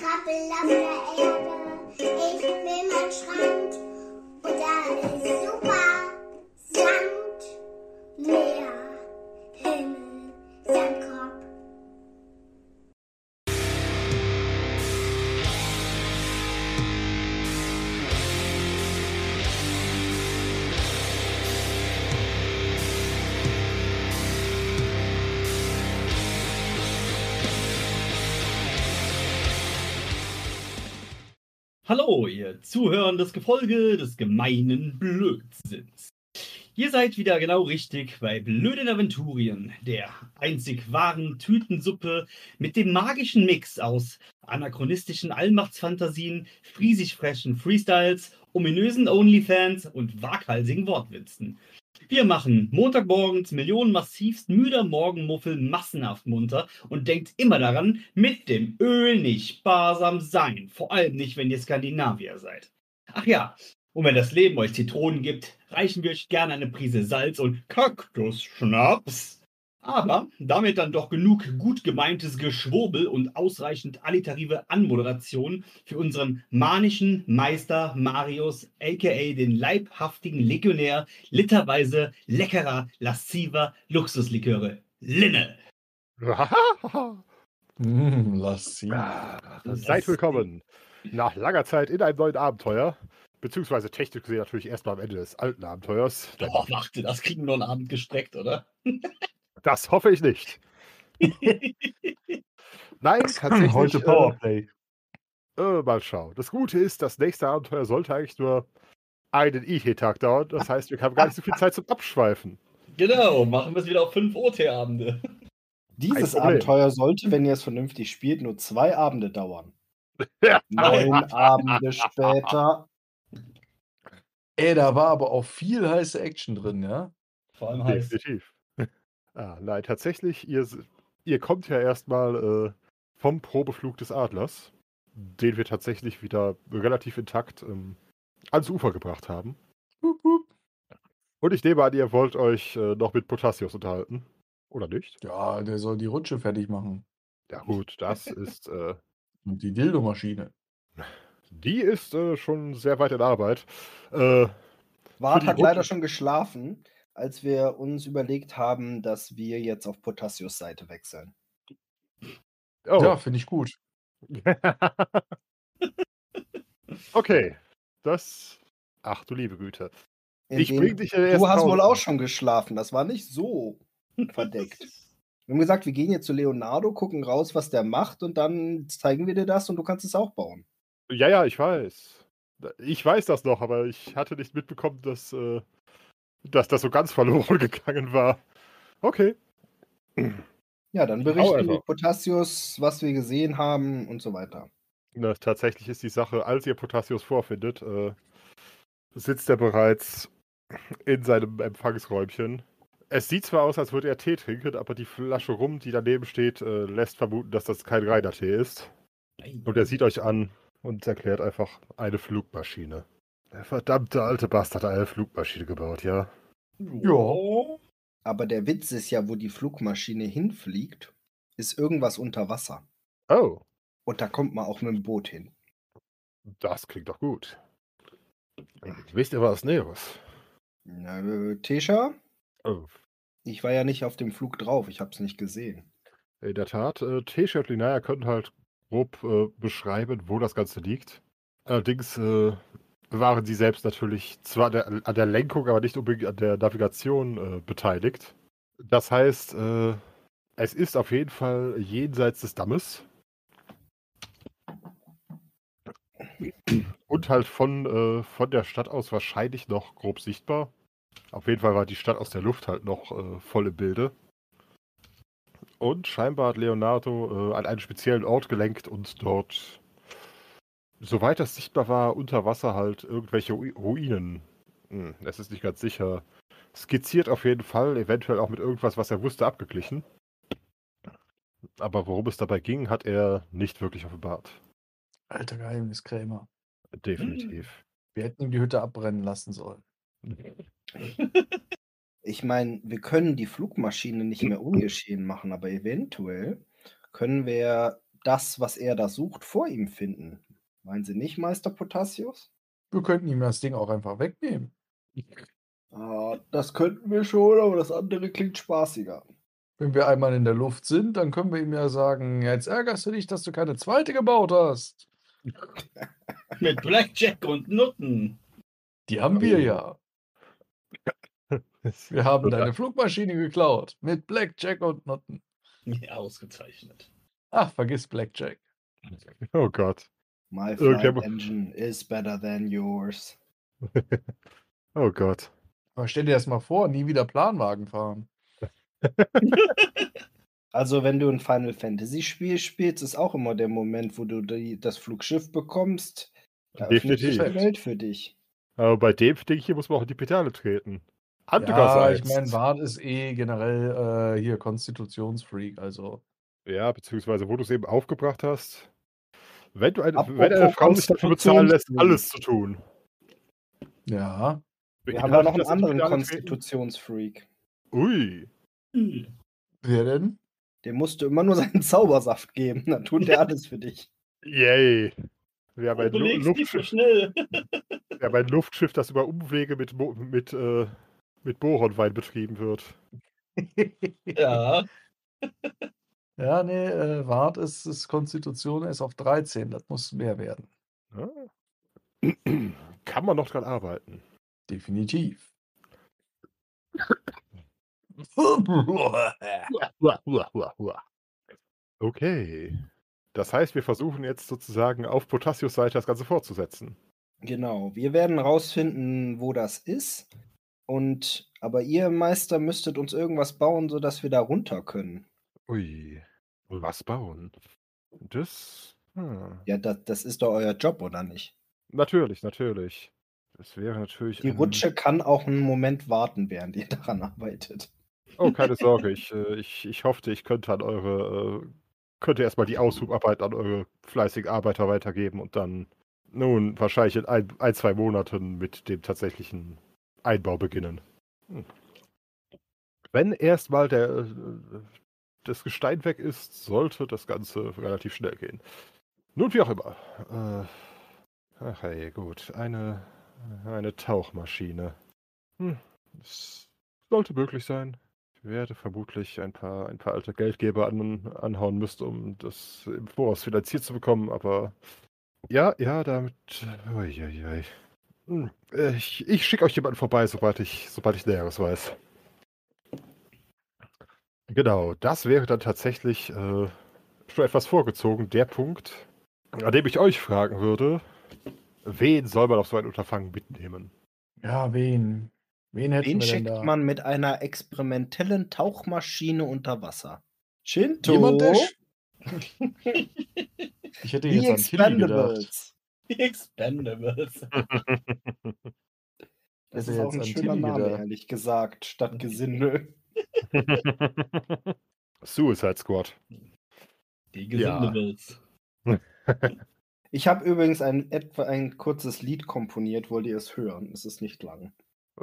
krabbel auf der Erde. Ich will meinen Strand und da ist super Hallo, ihr zuhörendes Gefolge des gemeinen Blödsinns. Ihr seid wieder genau richtig bei Blöden Aventurien, der einzig wahren Tütensuppe mit dem magischen Mix aus anachronistischen Allmachtsfantasien, friesig frechen Freestyles, ominösen Onlyfans und waghalsigen Wortwitzen. Wir machen Montagmorgens Millionen massivst müder Morgenmuffel massenhaft munter und denkt immer daran, mit dem Öl nicht sparsam sein. Vor allem nicht, wenn ihr Skandinavier seid. Ach ja, und wenn das Leben euch Zitronen gibt, reichen wir euch gerne eine Prise Salz und Kaktusschnaps. Aber damit dann doch genug gut gemeintes Geschwurbel und ausreichend alliterative Anmoderation für unseren manischen Meister Marius, aka den leibhaftigen Legionär literweise leckerer, lasziver Luxusliköre. Linne. Mm, Lassi. Ah, Seid willkommen. Nach langer Zeit in einem neuen Abenteuer. Beziehungsweise technisch gesehen natürlich erstmal am Ende des alten Abenteuers. Oh, warte, das kriegen wir noch einen Abend gestreckt, oder? Das hoffe ich nicht. Nein, tatsächlich. Heute äh, Powerplay. Äh, mal schauen. Das Gute ist, das nächste Abenteuer sollte eigentlich nur einen IT-Tag dauern. Das heißt, wir haben gar nicht so viel Zeit zum Abschweifen. Genau, machen wir es wieder auf fünf OT-Abende. Dieses. Abenteuer sollte, wenn ihr es vernünftig spielt, nur zwei Abende dauern. Ja. Neun Abende später. Ey, da war aber auch viel heiße Action drin, ja? Vor allem heißt Definitiv. Ah, nein, tatsächlich, ihr, ihr kommt ja erstmal äh, vom Probeflug des Adlers, den wir tatsächlich wieder relativ intakt ähm, ans Ufer gebracht haben. Und ich nehme an, ihr wollt euch äh, noch mit Potassius unterhalten. Oder nicht? Ja, der soll die Rutsche fertig machen. Ja gut, das ist, äh, Und die Dildo-Maschine. die ist äh, schon sehr weit in Arbeit. Äh, Wart hat leider schon geschlafen, als wir uns überlegt haben, dass wir jetzt auf Potassius Seite wechseln. oh. Ja, finde ich gut. okay, das... Ach du liebe Güte. Ich Indem- bring dich ja erst Du hast raus. wohl auch schon geschlafen, das war nicht so verdeckt. Wir haben gesagt, wir gehen jetzt zu Leonardo, gucken raus, was der macht und dann zeigen wir dir das und du kannst es auch bauen. Ja, ja, ich weiß. Ich weiß das noch, aber ich hatte nicht mitbekommen, dass, äh, dass das so ganz verloren gegangen war. Okay. Ja, dann berichten wir Potassius, was wir gesehen haben und so weiter. Na, tatsächlich ist die Sache, als ihr Potassius vorfindet, äh, sitzt er bereits in seinem Empfangsräumchen. Es sieht zwar aus, als würde er Tee trinken, aber die Flasche rum, die daneben steht, äh, lässt vermuten, dass das kein reiner Tee ist. Und er sieht euch an und erklärt einfach eine Flugmaschine. Der verdammte alte Bastard hat eine Flugmaschine gebaut, ja. Ja. Aber der Witz ist ja, wo die Flugmaschine hinfliegt, ist irgendwas unter Wasser. Oh, Und da kommt man auch mit dem Boot hin. das klingt doch gut. Wisst ihr was Näheres? Na, äh, Tesha, Oh, ich war ja nicht auf dem Flug drauf, ich habe es nicht gesehen. In der Tat, äh, Tesha und Linaya können halt grob äh, beschreiben, wo das Ganze liegt. Allerdings äh, waren sie selbst natürlich zwar der, an der Lenkung, aber nicht unbedingt an der Navigation äh, beteiligt. Das heißt, äh, es ist auf jeden Fall jenseits des Dammes. Und halt von, äh, von der Stadt aus wahrscheinlich noch grob sichtbar. Auf jeden Fall war die Stadt aus der Luft halt noch äh, voll im Bilde. Und scheinbar hat Leonardo äh, an einen speziellen Ort gelenkt und dort, soweit das sichtbar war, unter Wasser halt irgendwelche Ru- Ruinen. Hm, es ist nicht ganz sicher. Skizziert auf jeden Fall, eventuell auch mit irgendwas, was er wusste, abgeglichen. Aber worum es dabei ging, hat er nicht wirklich offenbart. Alter Geheimniskrämer. Definitiv. Wir hätten ihm die Hütte abbrennen lassen sollen. Ich meine, wir können die Flugmaschine nicht mehr ungeschehen machen, aber eventuell können wir das, was er da sucht, vor ihm finden. Meinen Sie nicht, Meister Potassius? Wir könnten ihm das Ding auch einfach wegnehmen. Ah, das könnten wir schon, aber das andere klingt spaßiger. Wenn wir einmal in der Luft sind, dann können wir ihm ja sagen, jetzt ärgerst du dich, dass du keine zweite gebaut hast. Mit Blackjack und Nutten. Die haben wir ja. Wir haben deine Flugmaschine geklaut. Mit Blackjack und Nutten. Ja, ausgezeichnet. Ach, vergiss Blackjack. Oh Gott. My flight engine is better than yours. Oh Gott. Aber stell dir das mal vor, nie wieder Planwagen fahren. Also, wenn du ein Final Fantasy Spiel spielst, ist auch immer der Moment, wo du die, das Flugschiff bekommst. Da öffnet sich Definitiv. die Welt für dich. Aber bei dem Ding hier muss man auch in die Pedale treten. Ja, Andererseits. ich meine, Wart ist eh generell äh, hier Konstitutionsfreak, also. Ja, beziehungsweise wo du es eben aufgebracht hast. Wenn, du eine, Apropos wenn eine Frau sich dafür bezahlen lässt, alles zu tun. Ja. Wir haben da noch einen anderen? Konstitutionsfreak. Ui. Wer denn? Dem musst du immer nur seinen Zaubersaft geben. Dann tut der alles für dich. Yay. Wir haben, ein Lu Luftschiff, schnell. wir haben ein Luftschiff, das über Umwege mit, Mo mit, äh, mit Bohronwein betrieben wird. Ja. Ja, nee, äh, Wart ist, ist Konstitution ist auf 13. Das muss mehr werden. Ja. Kann man noch dran arbeiten. Definitiv. Okay. Das heißt, wir versuchen jetzt sozusagen auf Potassius Seite das Ganze fortzusetzen. Genau. Wir werden rausfinden, wo das ist. Und aber ihr Meister müsstet uns irgendwas bauen, sodass wir da runter können. Ui. Was bauen? Das. Hm. Ja, das, das ist doch euer Job, oder nicht? Natürlich, natürlich. Das wäre natürlich. Die ein- Rutsche kann auch einen Moment warten, während ihr daran arbeitet. Oh, keine Sorge. Ich, äh, ich, ich hoffte, ich könnte an eure. Äh, könnte erstmal die Aushubarbeit an eure fleißigen Arbeiter weitergeben und dann nun wahrscheinlich in ein, ein zwei Monaten mit dem tatsächlichen Einbau beginnen. Hm. Wenn erstmal der, äh, das Gestein weg ist, sollte das Ganze relativ schnell gehen. Nun, wie auch immer. Äh, ach hey, gut. Eine, eine Tauchmaschine. Hm. Es sollte möglich sein. Ich werde vermutlich ein paar, ein paar alte Geldgeber an, anhauen müssen, um das im Voraus finanziert zu bekommen, aber ja, ja, damit. Uiuiui. Hm, äh, Ich, ich schicke euch jemanden vorbei, sobald ich, sobald ich Näheres weiß. Genau, das wäre dann tatsächlich äh, schon etwas vorgezogen, der Punkt, an dem ich euch fragen würde, wen soll man auf so ein Unterfangen mitnehmen? Ja, wen? Wen hätten Den wir denn schickt da? man mit einer experimentellen Tauchmaschine unter Wasser. Shinto, Jemand, der sch- Ich hätte die jetzt an Tilly gedacht. Expendables. Die Expendables. Das ist auch jetzt ein schöner Tilly Name, gedacht. ehrlich gesagt, statt Gesindel. Suicide Squad. Die Ja. Gesindables. Ich habe übrigens ein, etwa ein kurzes Lied komponiert, wollt ihr es hören? Es ist nicht lang.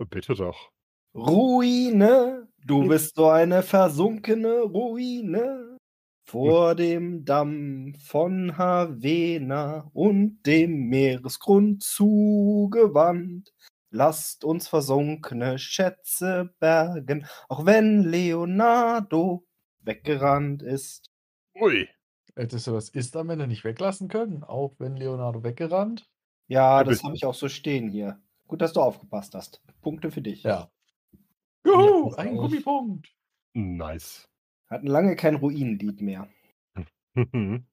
Bitte doch. Ruine, du bist so eine versunkene Ruine vor dem Damm von Havena und dem Meeresgrund zugewandt. Lasst uns versunkene Schätze bergen, auch wenn Leonardo weggerannt ist. Ui. Hättest du das Ist am Ende nicht weglassen können, auch wenn Leonardo weggerannt? Ja, Ja, das habe ich auch so stehen hier. Gut, dass du aufgepasst hast. Punkte für dich. Ja. Juhu, pass ein. Gummipunkt. Nice. Hatten lange kein Ruinenlied mehr.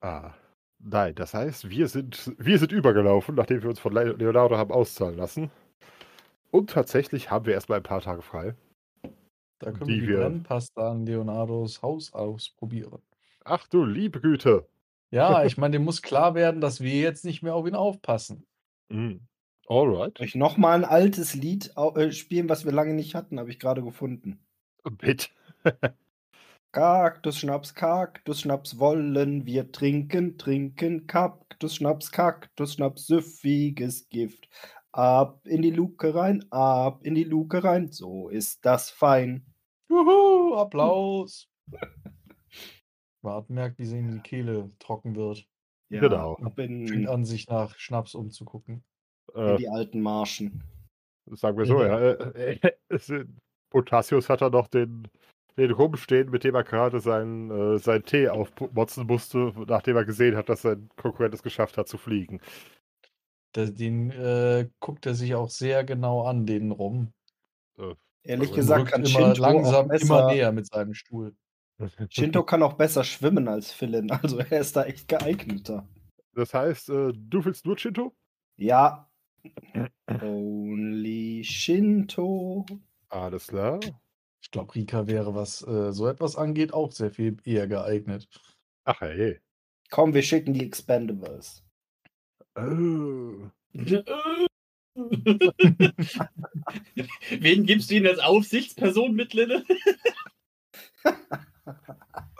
ah. Nein, das heißt, wir sind, wir sind übergelaufen, nachdem wir uns von Le- Leonardo haben auszahlen lassen. Und tatsächlich haben wir erstmal ein paar Tage frei. Da können Die wir die Brennpasta an Leonardos Haus ausprobieren. Ach du liebe Güte. Ja, ich meine, dem muss klar werden, dass wir jetzt nicht mehr auf ihn aufpassen. Mhm. Alright. Euch nochmal ein altes Lied äh, spielen, was wir lange nicht hatten, habe ich gerade gefunden. Bitte. Kaktusschnaps, Kaktusschnaps wollen wir trinken, trinken, Kaktusschnaps, Kaktusschnaps, süffiges Gift. Ab in die Luke rein, ab in die Luke rein, so ist das fein. Juhu, Applaus. Bart merkt, wie sie ihm die Kehle trocken wird. Ja, Genau. Fängt in, an, sich nach Schnaps umzugucken. in Äh, die alten Marschen. sagen wir so, ja. Äh, äh, Potassius hat er noch den, den rumstehen, mit dem er gerade seinen, äh, seinen Tee aufmotzen musste, nachdem er gesehen hat, dass sein Konkurrent es geschafft hat zu fliegen. Der, den äh, guckt er sich auch sehr genau an, den rum. Ehrlich Und gesagt kann immer Shinto auch langsam besser, immer näher mit seinem Stuhl. Shinto kann auch besser schwimmen als Philin, also er ist da echt geeigneter. Das heißt, äh, du willst nur Shinto? Ja. Only Shinto. Alles klar. Ich glaube, Rika wäre, was äh, so etwas angeht, auch sehr viel eher geeignet. Ach hey. Komm, wir schicken die Expendables. Oh. Wen gibst du ihnen als Aufsichtsperson mit, Linne?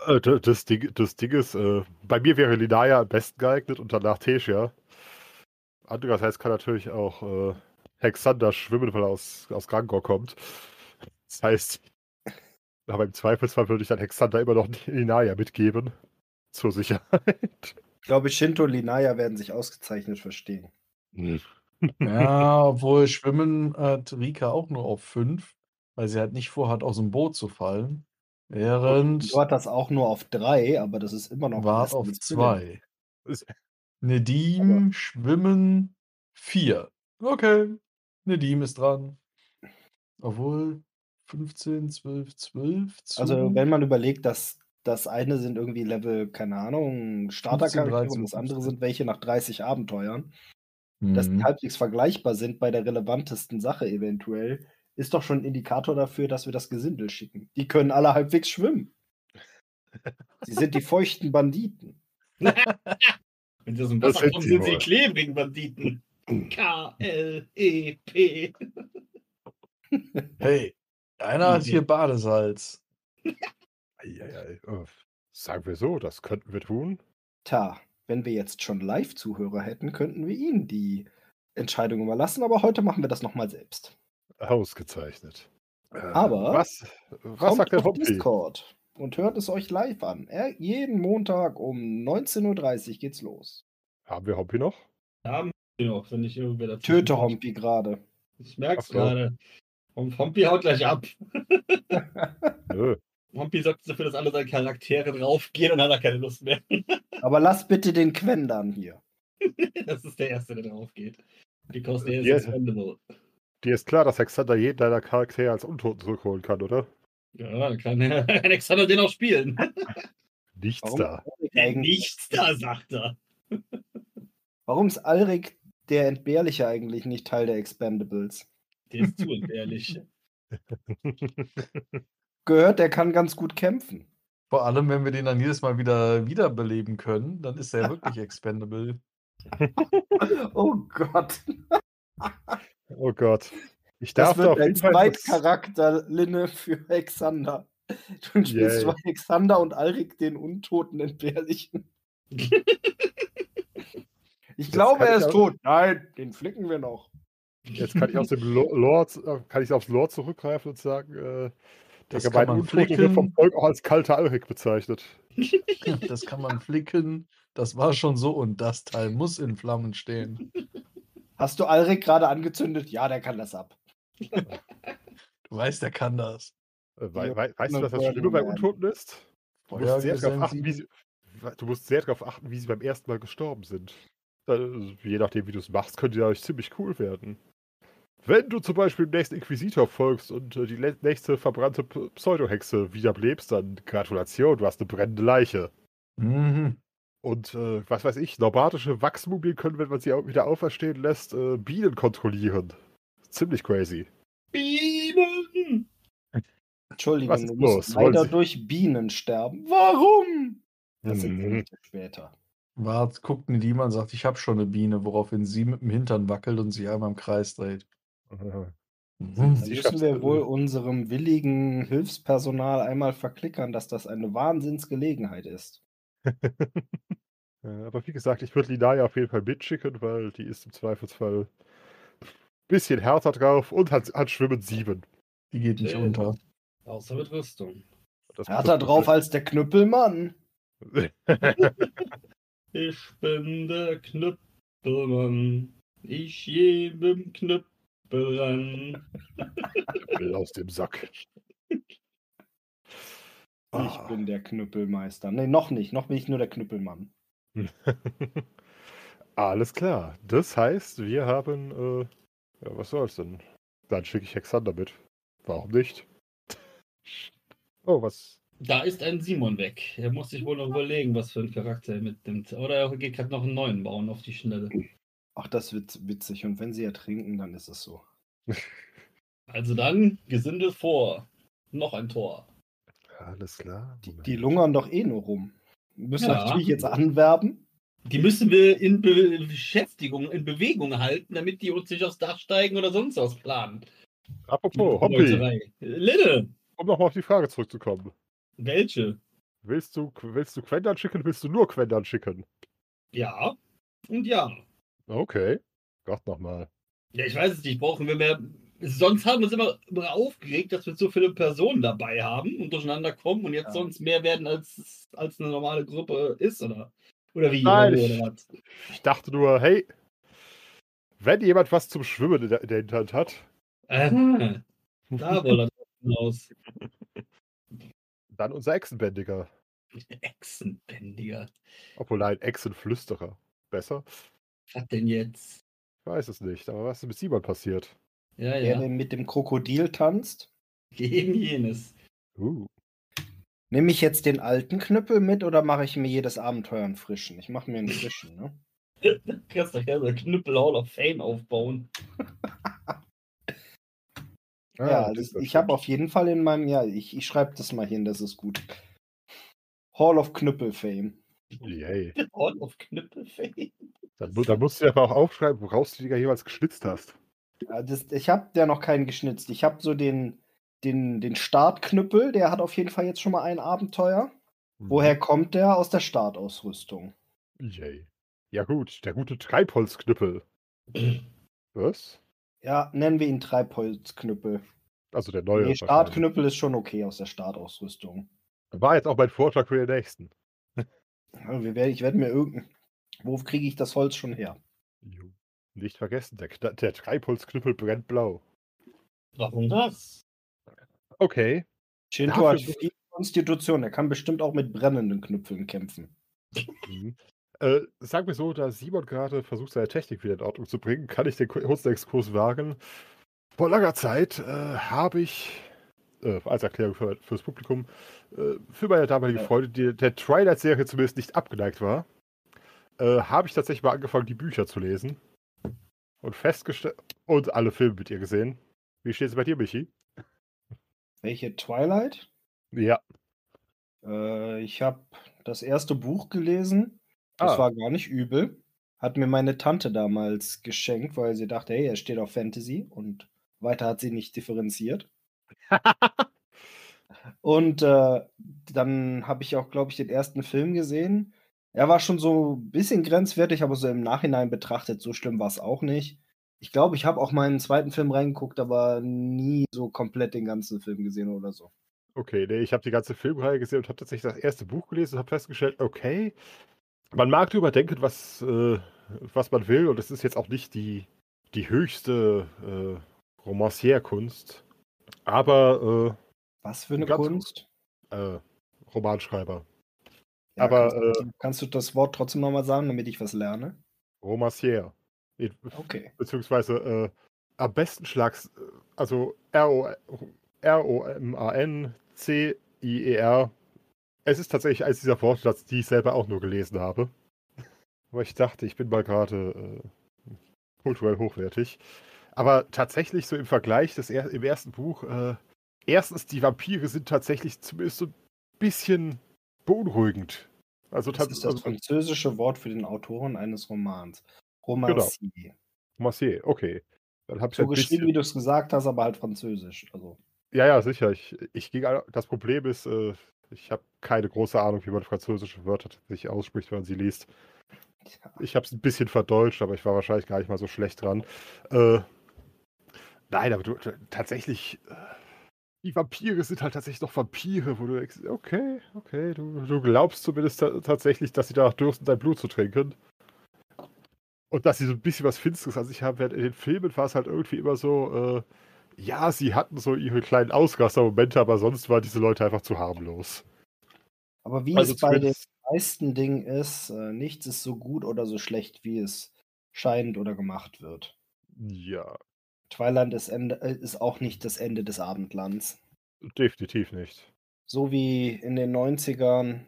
Äh, Das Ding, das Ding ist, äh, bei mir wäre Linaya am besten geeignet und danach Tessia. Andererseits kann natürlich auch äh, Hexander schwimmen, weil er aus, aus Grangor kommt. Das heißt, aber im Zweifelsfall würde ich dann Hexander immer noch Linaya mitgeben. Zur Sicherheit. Ich glaube, Shinto und Linaya werden sich ausgezeichnet verstehen. Ja, obwohl Schwimmen hat Rika auch nur auf 5, weil sie halt nicht vorhat, aus dem Boot zu fallen. Während Du hat das auch nur auf drei, aber das ist immer noch besser auf als Philin. 2. Nedim, Schwimmen 4. Okay, Nedim ist dran. Obwohl 15, 12, 12. Zu Also, wenn man überlegt, dass das eine sind irgendwie Level, keine Ahnung, Startercharaktere 13, und das andere 15. sind welche nach 30 Abenteuern, dass die Mhm. halbwegs vergleichbar sind bei der relevantesten Sache eventuell, ist doch schon ein Indikator dafür, dass wir das Gesindel schicken. Die können alle halbwegs schwimmen. Sie sind die feuchten Banditen. Wenn sie aus dem Wasser sind kommen, sie sind sie die klebrigen Banditen. K-L-E-P. Hey, einer hat hier Badesalz. Eieiei. Sagen wir so, das könnten wir tun. Tja, wenn wir jetzt schon Live-Zuhörer hätten, könnten wir ihnen die Entscheidung überlassen, aber heute machen wir das nochmal selbst. Ausgezeichnet. Äh, Aber Was, was Kommt sagt der auf Hobby? Discord und hört es euch live an. Er, jeden Montag um 19.30 Uhr geht's los. Haben wir Hobby noch? Haben wir noch, wenn nicht irgendwer dazu. Töte Hompi gerade. Ich merk's gerade. Und Hompi haut gleich ab. Nö. Hompi sorgt dafür, dass alle seine Charaktere draufgehen und dann hat er keine Lust mehr. Aber lass bitte den Quendern hier. Das ist der Erste, der draufgeht. Because der ist expendable. Dir ist klar, dass Hexander jeden deiner Charaktere als Untoten zurückholen kann, oder? Ja, dann kann der Alexander den auch spielen. Nichts Warum, da. Nichts da, sagt er. warum ist Alrik der Entbehrliche eigentlich nicht Teil der Expendables? Der ist zu entbehrlich. Gehört, der kann ganz gut kämpfen. Vor allem, wenn wir den dann jedes Mal wieder wiederbeleben können, dann ist er wirklich expendable. Oh Gott. oh Gott. Ich Das darf wird auf ein das- Zweitcharakter, Linne, für Alexander. Du spielst zwar Alexander und Alrik den untoten Entbehrlichen. Ich Das glaube, er ist tot. Nein, den flicken wir noch. Jetzt kann ich aus dem Lo- Lore, äh, kann ich aufs Lore zurückgreifen und sagen, äh, der gemeine Untote wird vom. Volk auch als kalter Alrik bezeichnet. Das kann man flicken. Das war schon so und das Teil muss in Flammen stehen. Hast du Alrik gerade angezündet? Ja, der kann das ab. Du weißt, er kann das. Äh, wei Ja, wei weißt du, was das Schlimme bei. Untoten ist? Du musst, sehr darauf achten, wie sie, du musst sehr darauf achten, wie sie beim ersten Mal gestorben sind. Also, je nachdem, wie du es machst, könnte ja euch ziemlich cool werden. Wenn du zum Beispiel dem nächsten Inquisitor folgst und äh, die nächste verbrannte Pseudohexe wiederbelebst, dann Gratulation, du hast eine brennende Leiche. Mhm. Und äh, was weiß ich, normatische Wachsmumien können, wenn man sie auch wieder auferstehen lässt, äh, Bienen kontrollieren. Ziemlich crazy. Bienen! Entschuldigung, Was ist du musst los? Leider Sie- durch Bienen sterben. Warum? Das sind Mhm. wir später. Wart, guckt ihn jemand sagt, ich habe schon eine Biene, woraufhin sie mit dem Hintern wackelt und sich einmal im Kreis dreht. Äh. Dann Sie müssen wir äh, wohl unserem willigen Hilfspersonal einmal verklickern, dass das eine Wahnsinnsgelegenheit ist. Ja, aber wie gesagt, ich würde Linaya auf jeden Fall mitschicken, weil die ist im Zweifelsfall ein bisschen härter drauf und hat, hat Schwimmen 7. Die geht nicht Schön. unter. Außer mit Rüstung. Das Härter drauf als der Knüppelmann. Ich bin der Knüppelmann. Ich jedem Knüppel ran. Will aus dem Sack. Ich Ah. bin der Knüppelmeister. Nee, noch nicht. Noch bin ich nur der Knüppelmann. Alles klar. Das heißt, wir haben. Äh, ja, was soll's denn? Dann schicke ich Hexander mit. Warum nicht? Oh, was? Da ist ein Simon weg. Er muss sich wohl noch überlegen, was für einen Charakter er mitnimmt. Oder er geht gerade noch einen neuen bauen auf die Schnelle. Ach, das wird witzig. Und wenn sie ertrinken, dann ist es so. Also dann, Gesindel vor. Noch ein Tor. Alles klar. Die, die lungern doch eh nur rum. Müssen Ja. natürlich jetzt anwerben. Die müssen wir in Be Beschäftigung, in Bewegung halten, damit die uns nicht aufs Dach steigen oder sonst was planen. Apropos, Hobby. Linne! um nochmal auf die Frage zurückzukommen. Welche? Willst du, willst du Quendern schicken, willst du nur Quendern schicken? Ja. Und ja. Okay. Gott nochmal. Ja, ich weiß es nicht. Brauchen wir mehr. Sonst haben wir uns immer, immer aufgeregt, dass wir so viele Personen dabei haben und durcheinander kommen und jetzt Ja. sonst mehr werden, als, als eine normale Gruppe ist, oder? Oder wie? Nein, oder, ich- was? Ich dachte nur, hey, wenn jemand was zum Schwimmen in der, in der Hinterhand hat, Aha, da er drauf hinaus. dann unser Echsenbändiger. Echsenbändiger. Obwohl, nein, Echsenflüsterer. Besser? Was denn jetzt? Ich weiß es nicht, aber was ist mit Simon passiert? Ja, Wer ja. denn mit dem Krokodil tanzt. Gegen jenes. Uh. Nehme ich jetzt den alten Knüppel mit oder mache ich mir jedes Abenteuer einen frischen? Ich mache mir einen frischen, ne? Kannst doch ja so Knüppel Hall of Fame aufbauen. Ja, das das, ist ich habe auf jeden Fall in meinem, ja, ich, ich schreibe das mal hin, das ist gut. Hall of Knüppel Fame. Yay. Hall of Knüppel Fame. Mu- dann musst du dir aber auch aufschreiben, woraus du die Dinger jeweils geschnitzt hast. Ja, das, ich habe ja noch keinen geschnitzt. Ich habe so den, den, den Startknüppel, der hat auf jeden Fall jetzt schon mal ein Abenteuer. Mhm. Woher kommt der? Aus der Startausrüstung. Yay. Ja gut, der gute Treibholzknüppel. Was? Ja, nennen wir ihn Treibholzknüppel. Also der neue. Nee. Startknüppel ist schon okay aus der Startausrüstung. War jetzt auch mein Vorschlag für den nächsten. Ja, ich werde mir irgendein. Wo kriege ich das Holz schon her? Nicht vergessen, der, der Treibholzknüppel brennt blau. Warum das? Okay. Shinto Dafür hat viel Konstitution. Er kann bestimmt auch mit brennenden Knüppeln kämpfen. Mhm. Äh, sag mir so, da Simon gerade versucht, seine Technik wieder in Ordnung zu bringen, kann ich den kurzen Exkurs wagen. Vor langer Zeit äh, habe ich, äh, als Erklärung für, fürs Publikum, äh, für meine damalige Ja. Freundin, die der Twilight-Serie zumindest nicht abgeneigt war, äh, habe ich tatsächlich mal angefangen, die Bücher zu lesen. Und festgestellt, und alle Filme mit ihr gesehen. Wie steht es bei dir, Michi? Welche Twilight? Ja. Äh, ich habe das erste Buch gelesen. Das Ah. war gar nicht übel. Hat mir meine Tante damals geschenkt, weil sie dachte, hey, er steht auf Fantasy. Und weiter hat sie nicht differenziert. Und äh, dann habe ich auch, glaube ich, den ersten Film gesehen. Er war schon so ein bisschen grenzwertig, aber so im Nachhinein betrachtet, so schlimm war es auch nicht. Ich glaube, ich habe auch meinen zweiten Film reingeguckt, aber nie so komplett den ganzen Film gesehen oder so. Okay, nee, ich habe die ganze Filmreihe gesehen und habe tatsächlich das erste Buch gelesen und habe festgestellt, okay, man mag darüber denken, was, äh, was man will, und es ist jetzt auch nicht die, die höchste äh, Romancière-Kunst, aber Was für eine Kunst? äh, äh, Romanschreiber. Ja, aber, kannst, du- kannst du das Wort trotzdem nochmal sagen, damit ich was lerne? Romancière. Okay. Beziehungsweise äh, am besten schlags, äh, also R-O- R-O-M-A-N-C-I-E-R. Es ist tatsächlich eines dieser Wortschatz, die ich selber auch nur gelesen habe. Aber ich dachte, ich bin mal gerade äh, kulturell hochwertig. Aber tatsächlich so im Vergleich des er im ersten Buch, äh, erstens, die Vampire sind tatsächlich zumindest so ein bisschen beunruhigend. Also, Das ist das also französische Wort für den Autoren eines Romans. Romancier. Romancier, okay. Dann habe ich So geschrieben, bisschen, wie du es gesagt hast, aber halt französisch. Also, Ja, ja, sicher. Ich, ich ging, das Problem ist, äh, ich habe keine große Ahnung, wie man französische Wörter tatsächlich ausspricht, wenn man sie liest. ja. Ich habe es ein bisschen verdeutscht, aber ich war wahrscheinlich gar nicht mal so schlecht dran. Äh, nein, aber du, tatsächlich, äh, die Vampire sind halt tatsächlich noch Vampire, wo du denkst, okay, okay, du, du glaubst zumindest ta tatsächlich, dass sie danach dürsten, dein Blut zu trinken. Und dass sie so ein bisschen was Finsteres an sich haben, während in den Filmen war es halt irgendwie immer so, äh, ja, sie hatten so ihre kleinen Ausraster-Momente, aber sonst waren diese Leute einfach zu harmlos. Aber wie Also es bei den meisten Dingen ist, äh, nichts ist so gut oder so schlecht, wie es scheint oder gemacht wird. Ja, Twilight ist, Ende, äh, ist auch nicht das Ende des Abendlands. definitiv nicht. So wie in den 90ern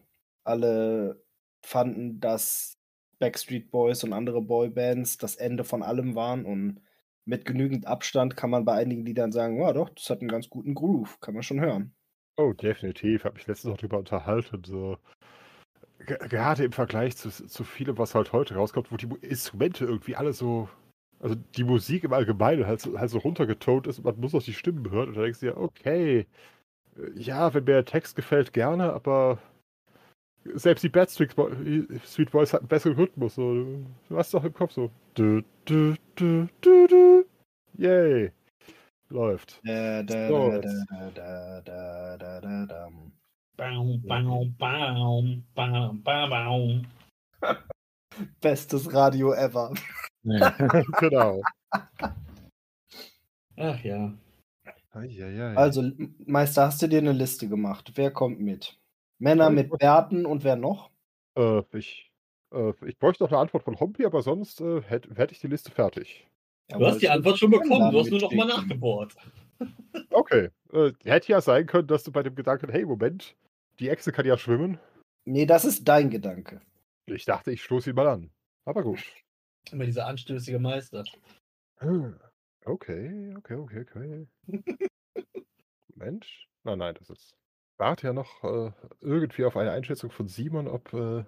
alle fanden, dass Backstreet Boys und andere Boybands das Ende von allem waren und mit genügend Abstand kann man bei einigen Liedern sagen, ja doch, das hat einen ganz guten Groove, kann man schon hören. Oh, definitiv. Habe mich letztens noch drüber unterhalten. So. Ge- Gerade im Vergleich zu, zu vielem, was halt heute rauskommt, wo die Instrumente irgendwie alle so. Also die Musik im Allgemeinen halt so, halt so runtergetont ist und man muss auch die Stimmen hören. Und da denkst du dir, okay, äh, ja, wenn mir der Text gefällt, gerne, aber selbst die Bad Street, Bo Street Boys hatten besseren Rhythmus. So. Du du hast doch im Kopf so. Du, du, du, du, du. Yay. Läuft. Bestes Radio ever. genau. Ach ja. Also, Meister, hast du dir eine Liste gemacht? Wer kommt mit? Männer Ja, ich mit Bärten und wer noch? Äh, ich, äh, ich bräuchte noch eine Antwort von Hompi, aber sonst äh, hätte hätt ich die Liste fertig. Du hast die Antwort schon bekommen, du hast nur noch mal nachgebohrt. Okay. Äh, hätte ja sein können, dass du bei dem Gedanken, hey, Moment, die Echse kann ja schwimmen. Nee, das ist dein Gedanke. Ich dachte, ich stoße ihn mal an. Aber gut. Immer dieser anstößige Meister. Okay, okay, okay, okay. Mensch. Nein, nein, das ist. Ich warte ja noch äh, irgendwie auf eine Einschätzung von Simon, ob, äh,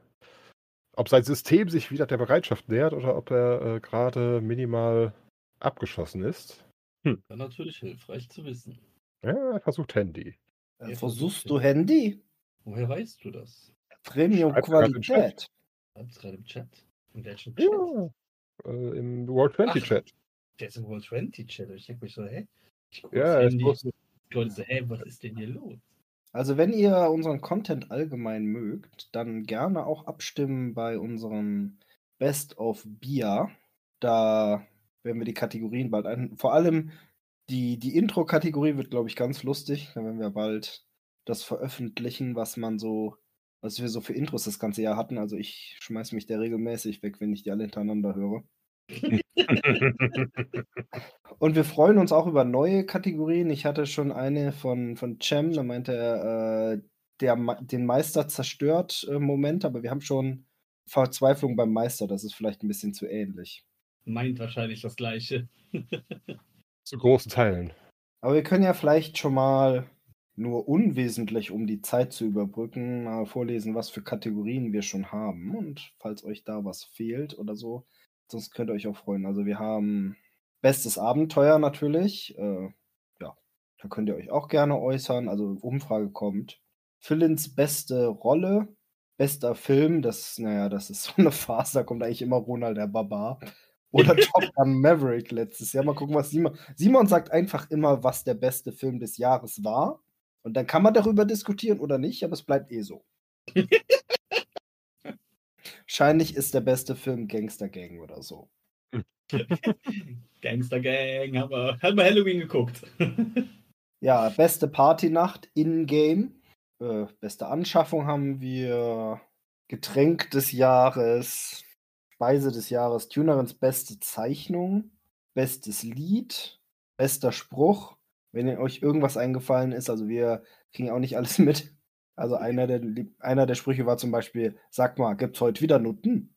ob sein System sich wieder der Bereitschaft nähert oder ob er äh, gerade minimal abgeschossen ist. War natürlich hilfreich zu wissen. Ja, er versucht Handy. Äh, Ja, versuchst versuch du Handy? Woher weißt du das? Chat. Premium-Qualität. Schreib's gerade im Chat. In welchem Chat? Ja. Äh, Im World 20 Ach. Chat. Der ist im World 20 Chat. Ich denke mich so, hä? Ich Ja, muss, Die Leute so, hä, was ist denn hier los? Also, wenn ihr unseren Content allgemein mögt, dann gerne auch abstimmen bei unserem Best of Bier. Da werden wir die Kategorien bald ein. Vor allem die, die Intro-Kategorie wird, glaube ich, ganz lustig. Da werden wir bald das veröffentlichen, was man so, was wir so für Intros das ganze Jahr hatten. Also ich schmeiß mich da regelmäßig weg, wenn ich die alle hintereinander höre. Und wir freuen uns auch über neue Kategorien. Ich hatte schon eine von, von Cem, da meinte er, äh, der, den Meister zerstört äh, Moment, aber wir haben schon Verzweiflung beim Meister, das ist vielleicht ein bisschen zu ähnlich. Meint wahrscheinlich das Gleiche. zu großen Teilen. Aber wir können ja vielleicht schon mal nur unwesentlich, um die Zeit zu überbrücken, mal vorlesen, was für Kategorien wir schon haben. Und falls euch da was fehlt oder so, sonst könnt ihr euch auch freuen. Also wir haben bestes Abenteuer natürlich. Äh, ja, da könnt ihr euch auch gerne äußern. Also Umfrage kommt. Philins beste Rolle, bester Film, das, naja, das ist so eine Phase, da kommt eigentlich immer Ronald der Barbar. Oder Top Gun Maverick letztes Jahr. Mal gucken, was Simon. Simon sagt einfach immer, was der beste Film des Jahres war. Und dann kann man darüber diskutieren oder nicht, aber es bleibt eh so. Wahrscheinlich ist der beste Film Gangster Gang oder so. Gangster Gang, haben wir, haben wir Halloween geguckt. Ja, beste Partynacht in-game. Äh, beste Anschaffung haben wir. Getränk des Jahres. Speise des Jahres. Tunerins beste Zeichnung. Bestes Lied. Bester Spruch. Wenn euch irgendwas eingefallen ist, also wir kriegen auch nicht alles mit. Also einer der, einer der Sprüche war zum Beispiel, sag mal, gibt's heute wieder Nutten?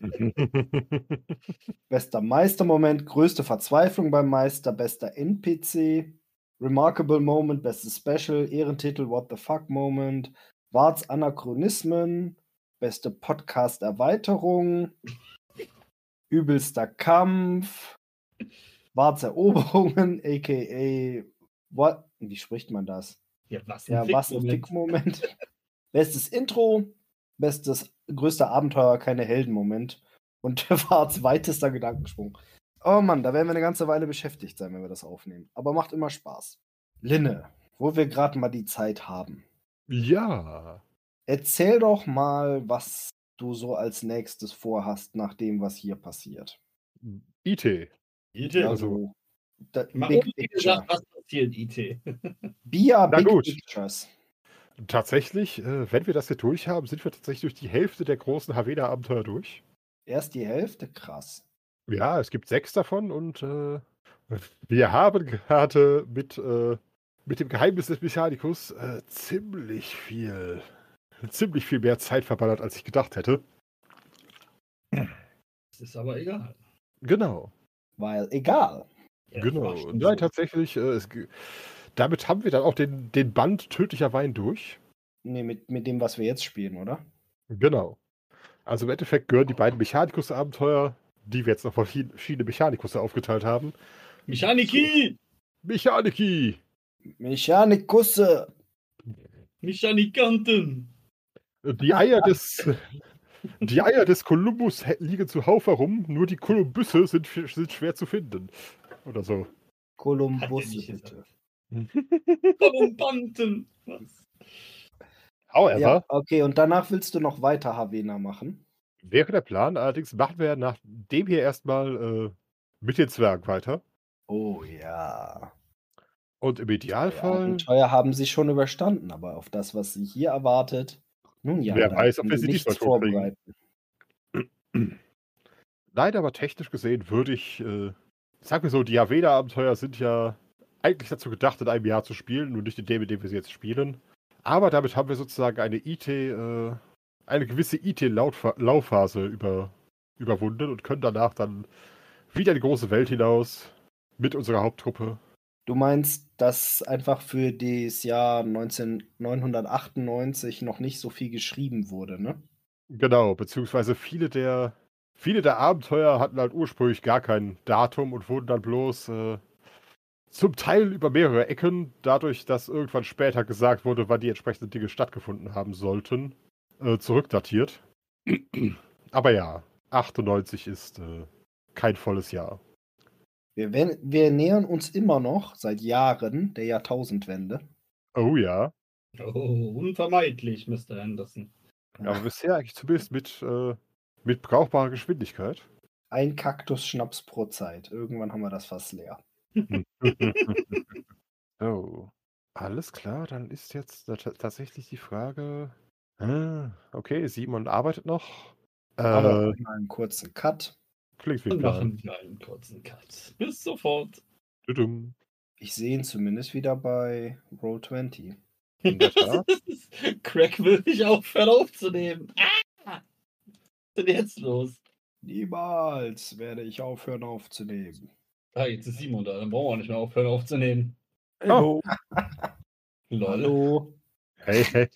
Bester Meistermoment, größte Verzweiflung beim Meister, bester NPC, Remarkable Moment, bestes Special, Ehrentitel What the Fuck Moment, Warts Anachronismen, beste Podcast-Erweiterung, übelster Kampf, Warts Eroberungen, aka What? Wie spricht man das? Ja, was Ja, was ein Fick-Moment. Fick-Moment. Bestes Intro, bestes größter Abenteuer, keine Heldenmoment. Und Warts weitester Gedankensprung. Oh Mann, da werden wir eine ganze Weile beschäftigt sein, wenn wir das aufnehmen. Aber macht immer Spaß. Linne, wo wir gerade mal die Zeit haben. Ja. Erzähl doch mal, was du so als nächstes vorhast, nach dem, was hier passiert. IT. IT. Also, so. Da, Mach Big Picture. gesagt, was passiert, IT. Bia Na Big gut. Pictures. Tatsächlich, äh, wenn wir das hier durch haben, sind wir tatsächlich durch die Hälfte der großen Havena-Abenteuer durch. Erst die Hälfte, krass. Ja, es gibt sechs davon und äh, wir haben gerade mit, äh, mit dem Geheimnis des Mechanicus äh, ziemlich viel, ziemlich viel mehr Zeit verballert, als ich gedacht hätte. Das ist aber egal. Genau, Weil, egal. Ja, genau. Nein, so. tatsächlich, äh, es, damit haben wir dann auch den, den Band Tödlicher Wein durch. Nee, mit, mit dem, was wir jetzt spielen, oder? Genau. Also im Endeffekt gehören die beiden Mechanicus-Abenteuer, die wir jetzt noch verschiedene Mechanicus aufgeteilt haben. Mechaniki! Mechaniki! Mechanikusse! Mechanikanten! Die Eier des, die Eier des Kolumbus liegen zuhauf herum, nur die Kolumbusse sind, sind schwer zu finden. Oder so. Kolumbusse, bitte. Kolumbanten! Was? However, Ja, okay, und danach willst du noch weiter Havena machen? wäre der Plan, allerdings machen wir nach dem hier erstmal äh, mit den Zwergen weiter. Oh ja. Und im Die Idealfall, Abenteuer haben sie schon überstanden, aber auf das, was sie hier erwartet, nun ja, Wer weiß, ob wir sie diesmal totkriegen. vorbereiten. Nein, aber technisch gesehen würde ich, äh, sag mir so, die Aveda-Abenteuer sind ja eigentlich dazu gedacht, in einem Jahr zu spielen, nur nicht in dem, in dem wir sie jetzt spielen. Aber damit haben wir sozusagen eine IT, äh, eine gewisse IT-Laufphase über, überwunden und können danach dann wieder in die große Welt hinaus mit unserer Haupttruppe. Du meinst, dass einfach für das Jahr 19, 998 noch nicht so viel geschrieben wurde, ne? Genau, beziehungsweise viele der, viele der Abenteuer hatten halt ursprünglich gar kein Datum und wurden dann bloß äh, zum Teil über mehrere Ecken, dadurch, dass irgendwann später gesagt wurde, wann die entsprechenden Dinge stattgefunden haben sollten, äh, zurückdatiert. Aber ja, 98 ist äh, kein volles Jahr. Wir, wen- wir nähern uns immer noch seit Jahren der Jahrtausendwende. Oh ja, Oh, unvermeidlich, Mr. Anderson. aber bisher eigentlich zumindest mit, äh, mit brauchbarer Geschwindigkeit. Ein Kaktus-Schnaps pro Zeit. Irgendwann haben wir das fast leer. So, alles klar, dann ist jetzt ta- tatsächlich die Frage. Ah, okay, Simon arbeitet noch. Aber Äh, mal einen kurzen Cut. Klingt wie Plan. machen wir einen kurzen Cut. Bis sofort. Tudum. Ich sehe ihn zumindest wieder bei Roll20. In der Tat. Crack will nicht aufhören aufzunehmen. Ah! Was ist denn jetzt los? Niemals werde ich aufhören aufzunehmen. Ah, jetzt ist Simon da, dann brauchen wir nicht mehr aufhören aufzunehmen. Hallo. Hallo. Hey, hey.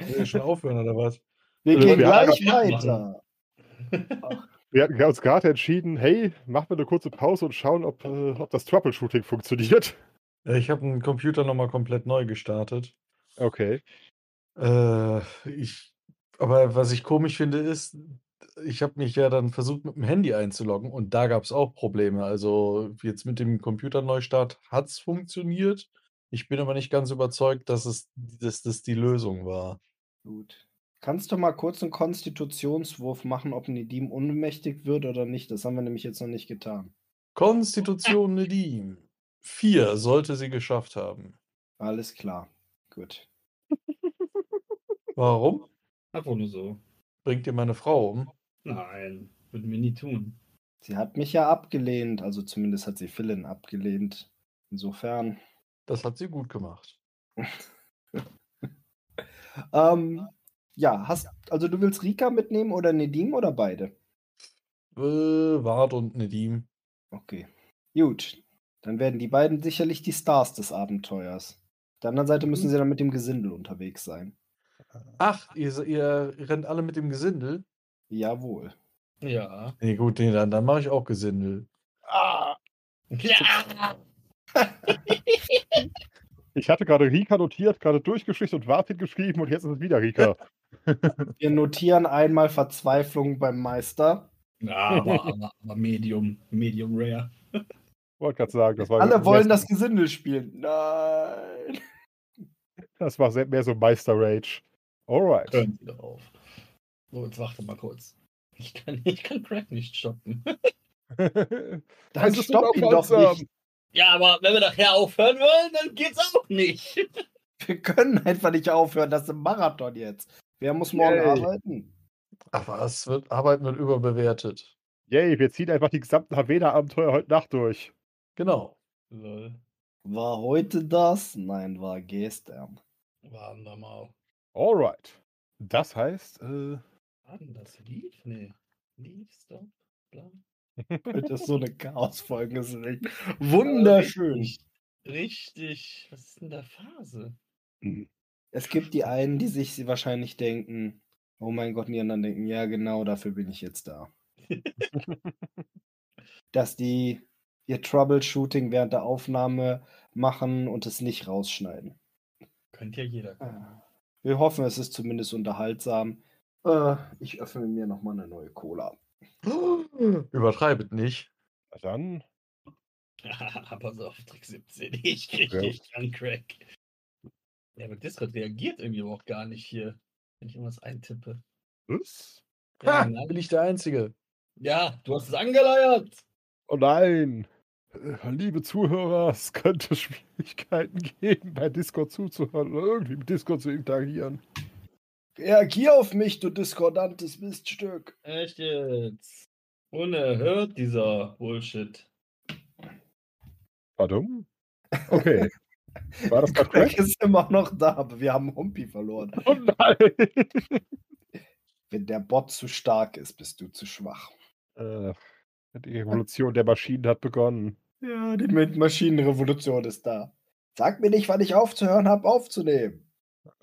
Will ich schon aufhören oder was? Wir Äh, gehen wir gleich haben- weiter. Wir hatten uns gerade entschieden, hey, machen wir eine kurze Pause und schauen, ob, äh, ob das Troubleshooting funktioniert. Ja, Ich habe einen Computer nochmal komplett neu gestartet. Okay. Äh, ich, aber was ich komisch finde, ist, ich habe mich ja dann versucht, mit dem Handy einzuloggen und da gab es auch Probleme. Also jetzt mit dem Computerneustart hat es funktioniert. Ich bin aber nicht ganz überzeugt, dass es dass das die Lösung war. Gut. Kannst du mal kurz einen Konstitutionswurf machen, ob Nedim ohnmächtig wird oder nicht? Das haben wir nämlich jetzt noch nicht getan. Konstitution Nedim. Vier sollte sie geschafft haben. Alles klar. Gut. Warum? Einfach nur so. Bringt ihr meine Frau um? Nein, würden wir nie tun. Sie hat mich ja abgelehnt, also zumindest hat sie Philin abgelehnt. Insofern. Das hat sie gut gemacht. Ähm, ja, hast, also du willst Rika mitnehmen oder Nedim oder beide? Äh, Wart und Nedim. Okay. Gut. Dann werden die beiden sicherlich die Stars des Abenteuers. Auf der anderen Seite müssen sie dann mit dem Gesindel unterwegs sein. Ach, ihr, ihr rennt alle mit dem Gesindel? Jawohl. Ja. Nee, gut, nee, dann, dann mache ich auch Gesindel. Ah, Ja! Ich hatte gerade Rika notiert, gerade durchgeschickt und Wartin geschrieben und jetzt ist es wieder Rika. wir notieren einmal Verzweiflung beim Meister. Ja, aber, aber, aber Medium, Medium Rare. Wollte gerade sagen, das war Alle wollen das Gesindel spielen. Nein. Das war sehr- mehr so Meister-Rage. Alright. Hören Sie auf. So, jetzt warte mal kurz. Ich kann, ich kann Crack nicht stoppen. Dann stopp ihn doch nicht. Ja, aber wenn wir nachher aufhören wollen, dann geht's auch nicht. Wir können einfach nicht aufhören. Das ist ein Marathon jetzt. Wer muss morgen Yay. arbeiten? Ach was, wird, Arbeiten wird überbewertet. Yay, wir ziehen einfach die gesamten Havena-Abenteuer heute Nacht durch. Genau. Lol. War heute das? Nein, war gestern. Warten wir mal. Alright. Das heißt, äh, Warten, das Lied? Nee. Lied, Stop, bla. Heute ist so eine Chaosfolge. Das ist echt wunderschön. Richtig, richtig. Was ist denn da Phase? Es gibt die einen, die sich wahrscheinlich denken, oh mein Gott, und die anderen denken, ja genau, dafür bin ich jetzt da. Dass die ihr Troubleshooting während der Aufnahme machen und es nicht rausschneiden. Könnte ja jeder. können. Wir hoffen, es ist zumindest unterhaltsam. Äh, ich öffne mir nochmal eine neue Cola. Übertreibet nicht. na dann. Pass auf, Trick 17. Ich krieg Ja. dich an, Crack. Ja, aber Discord reagiert irgendwie auch gar nicht hier, wenn ich irgendwas eintippe. Was? Ja, Ha, nein. bin ich der Einzige. ja du hast es angeleiert. Oh nein! Äh, Liebe Zuhörer, es könnte Schwierigkeiten geben, bei Discord zuzuhören oder irgendwie mit Discord zu interagieren. Reagier auf mich, du diskordantes Miststück. Echt jetzt. Unerhört dieser Bullshit. Pardon? Okay. War das gerade Craig Crack? ist immer noch da, aber wir haben Humpi verloren. Oh nein! Wenn der Bot zu stark ist, bist du zu schwach. äh, die Revolution der Maschinen hat begonnen. Ja, die Maschinenrevolution ist da. Sag mir nicht, wann ich aufzuhören habe, aufzunehmen.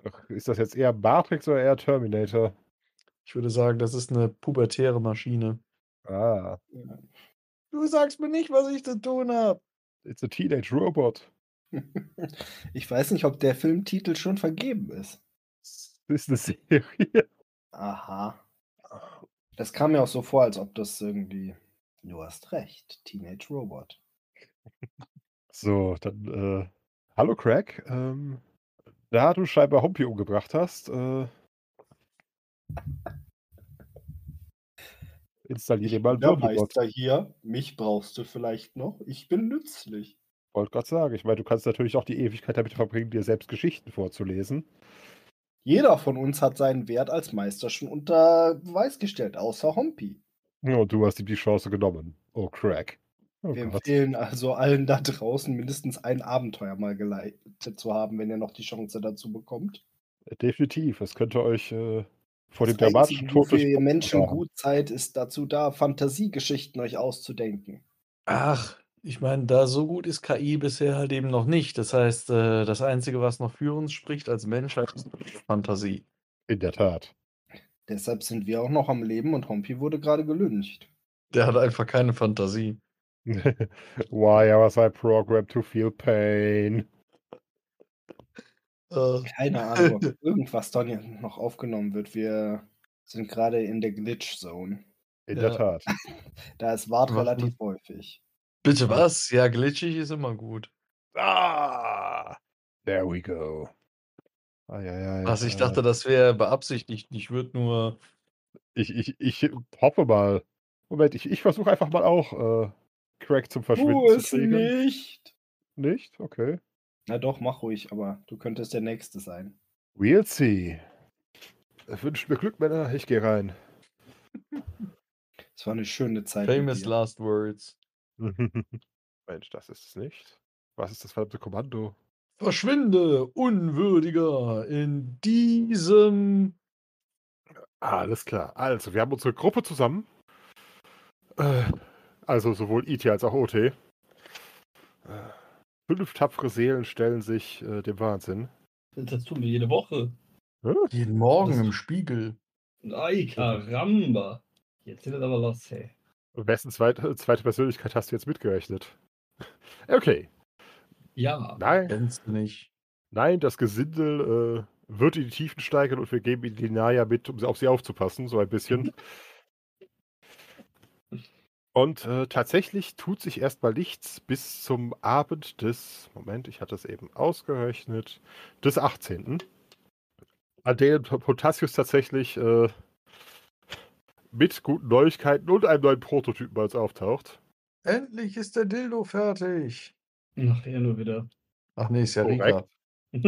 Ach, Ist das jetzt eher Matrix oder eher Terminator? Ich würde sagen, das ist eine pubertäre Maschine. Ah, Du sagst mir nicht, was ich zu tun habe. it's a teenage robot. Ich weiß nicht, ob der Filmtitel schon vergeben ist. Das ist eine Serie. Aha. Das kam mir auch so vor, als ob das irgendwie. Du hast recht, Teenage Robot. So, dann, äh, hallo Craig. Ähm, da du scheinbar Hompi umgebracht hast, äh, installier dir mal Der. Meister hier, mich brauchst du vielleicht noch. Ich bin nützlich. Wollte gerade sagen. Ich meine, du kannst natürlich auch die Ewigkeit damit verbringen, dir selbst Geschichten vorzulesen. Jeder von uns hat seinen Wert als Meister schon unter Beweis gestellt, außer Hompi. Ja, und du hast ihm die Chance genommen. Oh, Craig. Oh Wir Gott. empfehlen also allen da draußen mindestens ein Abenteuer mal geleitet zu haben, wenn ihr noch die Chance dazu bekommt. Definitiv. Es könnte euch äh, vor dem Das dramatischen Tod ihr Menschen bewahren. gut seid, ist dazu da, Fantasiegeschichten euch auszudenken. Ach, ich meine, da so gut ist KI bisher halt eben noch nicht. Das heißt, äh, das Einzige, was noch für uns spricht als Menschheit, ist Fantasie. In der Tat. Deshalb sind wir auch noch am Leben und Hompi wurde gerade gelüncht. Der hat einfach keine Fantasie. Why was I programmed to feel pain? Äh, Keine Ahnung, ob irgendwas hier noch aufgenommen wird. Wir sind gerade in der Glitch-Zone. In Ja. der Tat. Da ist Wart Was relativ mit- häufig. bitte was? Ja, glitschig ist immer gut. Ah! There we go. Eieiei, Was ich dachte, das wäre beabsichtigt. Ich würde nur. Ich, ich, ich hoffe mal. Moment, ich, ich versuche einfach mal auch äh, Craig zum Verschwinden Tu zu es kriegen. nicht! Nicht? Okay. Na doch, mach ruhig, aber du könntest der Nächste sein. We'll see. Wünscht mir Glück, Männer. Ich gehe rein. Es war eine schöne Zeit. Famous last words. Mensch, das ist es nicht. Was ist das verdammte Kommando? Verschwinde, Unwürdiger, in diesem. Alles klar. Also, wir haben unsere Gruppe zusammen. Äh, also sowohl IT als auch OT. Äh, fünf tapfere Seelen stellen sich äh, dem Wahnsinn. Das tun wir jede Woche. Jeden Morgen Das- im Spiegel. Ay, caramba. Jetzt sind wir aber los, hey. Wessen zweite, zweite Persönlichkeit hast du jetzt mitgerechnet? Okay. Ja. Nein, Kennst du nicht. nein, das Gesindel äh, wird in die Tiefen steigen und wir geben ihnen die Naya mit, um sie- auf sie aufzupassen, so ein bisschen. Und äh, tatsächlich tut sich erstmal nichts bis zum Abend des, Moment, ich hatte es eben ausgerechnet, des 18. An dem Potassius tatsächlich äh, mit guten Neuigkeiten und einem neuen Prototypen bei uns auftaucht. Endlich ist der Dildo fertig. Ach, er nur wieder. Ach nee, ist ja. Rika.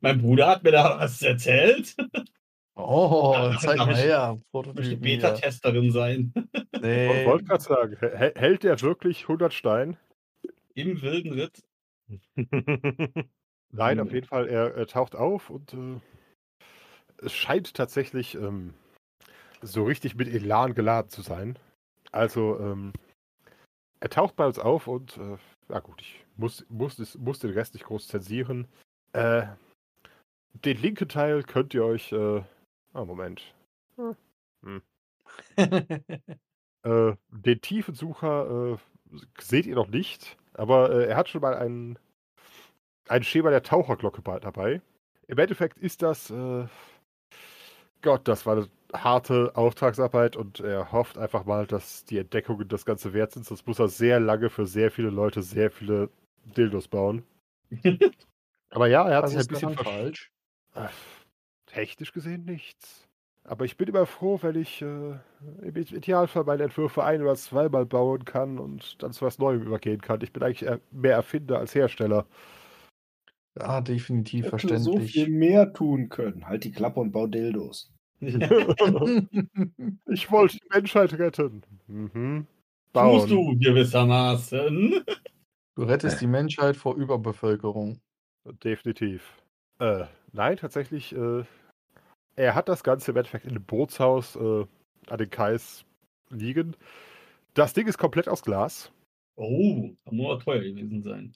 mein Bruder hat mir da was erzählt. Oh, Ja, zeig mal ich- her. Ich möchte. Beta-Testerin sein. Ich Nee. wollte gerade sagen, hä- hält der wirklich 100 Stein? Im wilden Ritt. Nein, auf Mhm. jeden Fall, er, er taucht auf und äh, es scheint tatsächlich ähm, so richtig mit Elan geladen zu sein. Also, ähm, er taucht bei uns auf und, äh, na gut, ich muss, muss, es- muss den Rest nicht groß zensieren. Äh, den linken Teil könnt ihr euch, äh, ah, Moment. Äh, den Tiefensucher äh, seht ihr noch nicht, aber äh, er hat schon mal ein, ein Schema der Taucherglocke bei- dabei. Im Endeffekt ist das, äh, Gott, das war eine harte Auftragsarbeit und er hofft einfach mal, dass die Entdeckungen das Ganze wert sind, sonst muss er sehr lange für sehr viele Leute sehr viele Dildos bauen. Aber ja, er hat Was sich ein bisschen falsch? Technisch gesehen nichts. Aber ich bin immer froh, wenn ich äh, im Idealfall meine Entwürfe ein- oder zweimal bauen kann und dann zu was Neuem übergehen kann. Ich bin eigentlich mehr Erfinder als Hersteller. Ja, definitiv Hätte so verständlich. viel mehr tun können. Halt die Klappe und bau Dildos. ich wollte die Menschheit retten. Mhm. Tust du gewissermaßen. Du rettest die Menschheit vor Überbevölkerung. Definitiv. Äh, nein, tatsächlich, äh, er hat das Ganze im Endeffekt in einem Bootshaus äh, an den Kais liegen. Das Ding ist komplett aus Glas. Oh, muss aber teuer gewesen sein.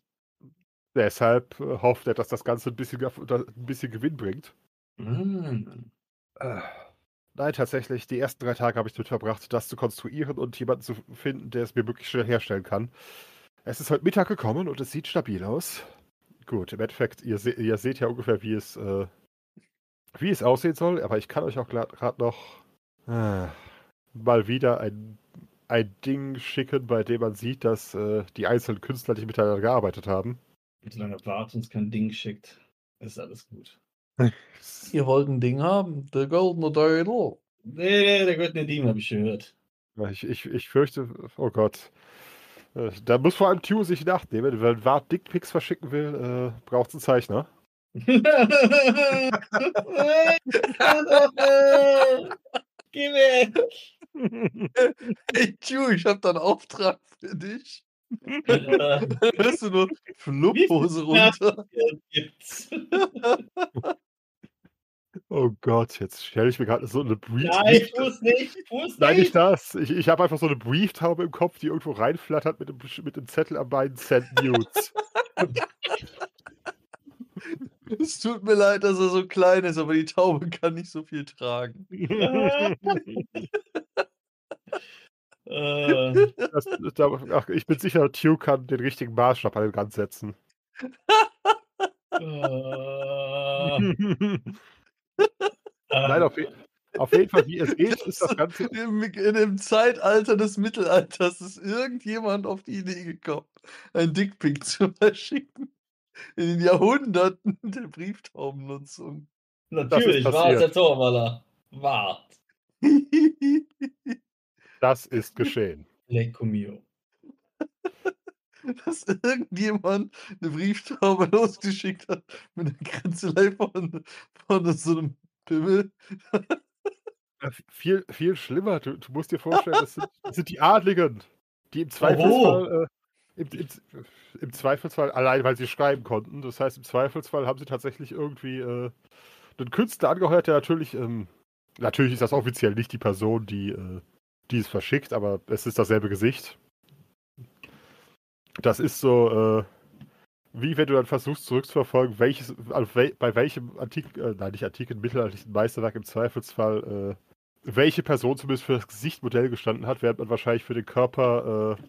Deshalb äh, hofft er, dass das Ganze ein bisschen, ein bisschen Gewinn bringt. Äh, nein, tatsächlich, die ersten drei Tage habe ich damit verbracht, das zu konstruieren und jemanden zu finden, der es mir möglichst schnell herstellen kann. Es ist heute Mittag gekommen und es sieht stabil aus. Gut, im Endeffekt, ihr, se ihr seht ja ungefähr, wie es, äh, wie es aussehen soll, aber ich kann euch auch gerade noch äh, mal wieder ein, ein Ding schicken, bei dem man sieht, dass äh, die einzelnen Künstler nicht miteinander gearbeitet haben. Solange Bart uns kein Ding schickt, ist alles gut. Ihr wollt ein Ding haben? The Golden Dildo. Nee, nee, der in den habe ich gehört. Ich, ich, ich fürchte, oh Gott. Äh, Da muss vor allem Tue sich nachnehmen. Wenn Wart Dickpics verschicken will, äh, braucht es einen Zeichner. Geh weg! Hey, Ju, ich hab da einen Auftrag für dich. Hörst du nur Flupphose runter? gibt's? Oh Gott, jetzt stelle ich mir gerade so eine Brief. Nein, tu's nicht, tu's Nein, nicht nicht! das. Ich, ich habe einfach so eine Brieftaube im Kopf, die irgendwo reinflattert mit dem, mit dem Zettel am Bein Cent News. Es tut mir leid, dass er so klein ist, aber die Taube kann nicht so viel tragen. Das, da, ach, ich bin sicher, Tue kann den richtigen Maßstab an den Rand setzen. äh, Nein, auf, auf jeden Fall, wie ihr seht, ist das Ganze. Im, in dem Zeitalter des Mittelalters ist irgendjemand auf die Idee gekommen, ein Dickpick zu verschicken. In den Jahrhunderten der Brieftaubennutzung. Natürlich Das ist war es der. Torwaller. Wart. Das ist geschehen. Lecco mio. Dass irgendjemand eine Brieftaube losgeschickt hat mit einer Kritzelei von, von so einem Pimmel. Ja, viel, viel schlimmer. Du, du musst dir vorstellen, das sind, das sind die Adligen, die im Zweifelsfall, äh, im, im, im Zweifelsfall, allein weil sie schreiben konnten, das heißt, im Zweifelsfall haben sie tatsächlich irgendwie äh, einen Künstler angeheuert, der natürlich, ähm, natürlich ist das offiziell nicht die Person, die, äh, die es verschickt, aber es ist dasselbe Gesicht. Das ist so, äh, wie wenn du dann versuchst zurückzuverfolgen, welches, wel, bei welchem antiken, äh, nein, nicht antiken, mittelalterlichen Meisterwerk im Zweifelsfall, äh, welche Person zumindest für das Gesicht Modell gestanden hat, während man wahrscheinlich für den Körper äh,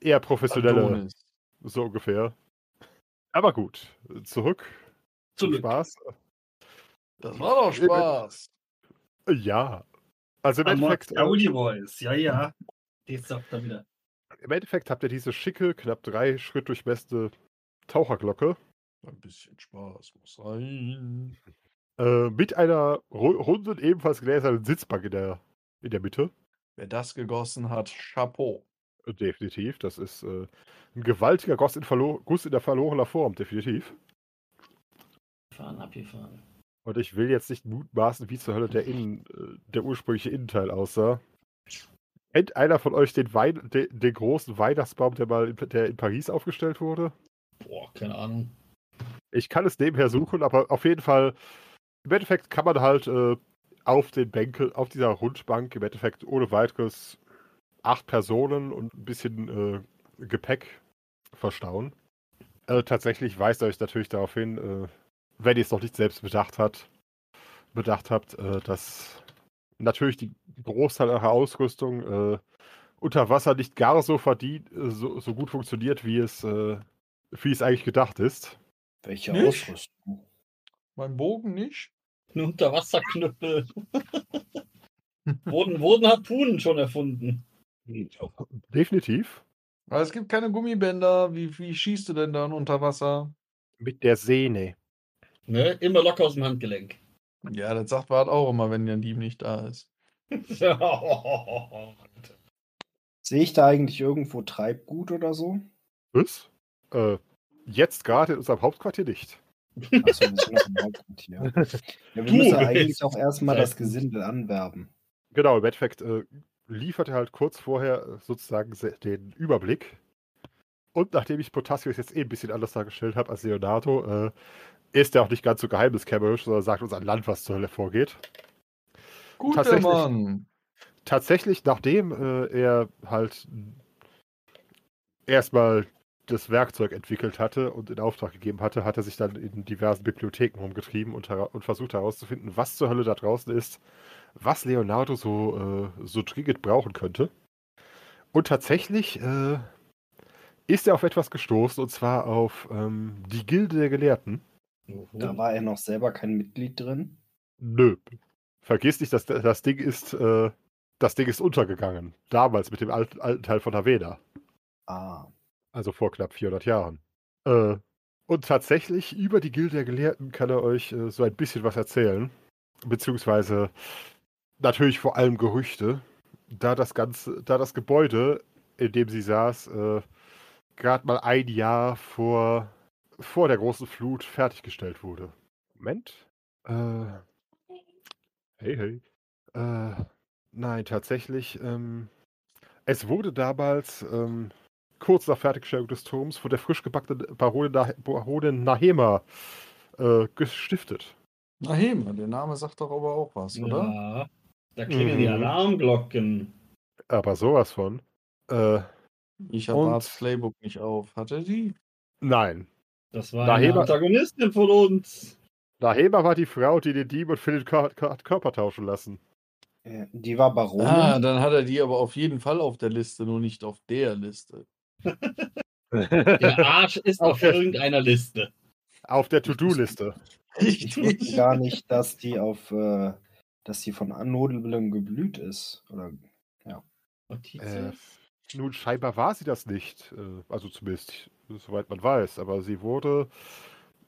eher professionelle, Adonis. so ungefähr. Aber gut, zurück zum Zurück. Spaß. Das war doch Spaß. Ja. Also im Amok Endeffekt, äh, Audi Boys, ja, ja. Jetzt sagt er wieder. Im Endeffekt habt ihr diese schicke, knapp drei Schritt durchmessende Taucherglocke Ein bisschen Spaß muss sein. äh, mit einer ru runden, ebenfalls gläsernen Sitzbank in der, in der Mitte. Wer das gegossen hat, Chapeau. Definitiv. Das ist äh, ein gewaltiger Guss in, Guss in der verlorener Form, definitiv. Fahren, abgefahren. Und ich will jetzt nicht mutmaßen, wie zur Hölle der, Innen, äh, der ursprüngliche Innenteil aussah. Kennt einer von euch den, Wein den, den großen Weihnachtsbaum, der mal in, der in Paris aufgestellt wurde? Boah, keine Ahnung. Ich kann es nebenher suchen, aber auf jeden Fall, im Endeffekt kann man halt äh, auf den Bänken, auf dieser Rundbank, im Endeffekt ohne weiteres acht Personen und ein bisschen äh, Gepäck verstauen. Äh, tatsächlich weist euch natürlich darauf hin, äh, wenn ihr es noch nicht selbst bedacht hat, bedacht habt, äh, dass natürlich die Großteil eurer Ausrüstung äh, unter Wasser nicht gar so verdient, äh, so, so gut funktioniert, wie es, äh, wie es eigentlich gedacht ist. Welche Nicht? Ausrüstung? Mein Bogen nicht? Ein Unterwasserknüppel. wurden, wurden Harpunen schon erfunden? Definitiv. Aber es gibt keine Gummibänder. Wie, wie schießt du denn dann unter Wasser? Mit der Sehne. Ne? Immer locker aus dem Handgelenk. Ja, das sagt Bart auch immer, wenn der Dieb nicht da ist. Sehe ich da eigentlich irgendwo Treibgut oder so? Was? Äh, jetzt gerade in unserem Hauptquartier nicht. Achso, wir sind noch im Hauptquartier. Ja, wir Du müssen eigentlich auch erstmal das. Gesindel anwerben. Genau, im Endeffekt äh, liefert er halt kurz vorher äh, sozusagen den Überblick. Und nachdem ich Potassius jetzt eh ein bisschen anders dargestellt habe als Leonardo, äh, ist er auch nicht ganz so geheimniskämmerisch, sondern sagt uns an Land, was zur Hölle vorgeht. Gut, Tatsächlich. Mann. Tatsächlich, nachdem äh, er halt erstmal das Werkzeug entwickelt hatte und in Auftrag gegeben hatte, hat er sich dann in diversen Bibliotheken rumgetrieben und, und versucht herauszufinden, was zur Hölle da draußen ist, was Leonardo so, äh, so dringend brauchen könnte. Und tatsächlich äh, ist er auf etwas gestoßen, und zwar auf ähm, die Gilde der Gelehrten. Da war er noch selber kein Mitglied drin. Nö. Vergiss nicht, dass das Ding ist, äh, das Ding ist untergegangen. Damals mit dem alten, alten Teil von Havena. Ah. Also vor knapp 400 Jahren. Äh, und tatsächlich über die Gilde der Gelehrten kann er euch äh, so ein bisschen was erzählen. Beziehungsweise natürlich vor allem Gerüchte. Da das ganze, da das Gebäude, in dem sie saß, äh, gerade mal ein Jahr vor, vor der großen Flut fertiggestellt wurde. Moment. Äh, hey, hey. Äh, nein, tatsächlich. Ähm, es wurde damals ähm, kurz nach Fertigstellung des Turms von der frisch gebackenen Baronin, Nah Baronin Nahema äh, gestiftet. Na Hema, der Name sagt doch aber auch was, oder? Da klingeln die Mhm. Alarmglocken. Aber sowas von. Äh, Ich habe Barts Playbook nicht auf. Hat er die? nein. Das war eine Heber- Antagonistin von uns. Nahema war die Frau, die den Dieb und Phil den Kör Kör Körper tauschen lassen. Äh, Die war Baronin. Ah, dann hat er die aber auf jeden Fall auf der Liste, nur nicht auf der Liste. Der Arsch ist auf Okay. irgendeiner Liste. Auf der To-Do-Liste. Ich wusste gar nicht, dass die auf, äh, dass die von Annudeln geblüht ist. Oder Äh, Notizen? nun, scheinbar war sie das nicht. Äh, also zumindest, soweit man weiß. Aber sie wurde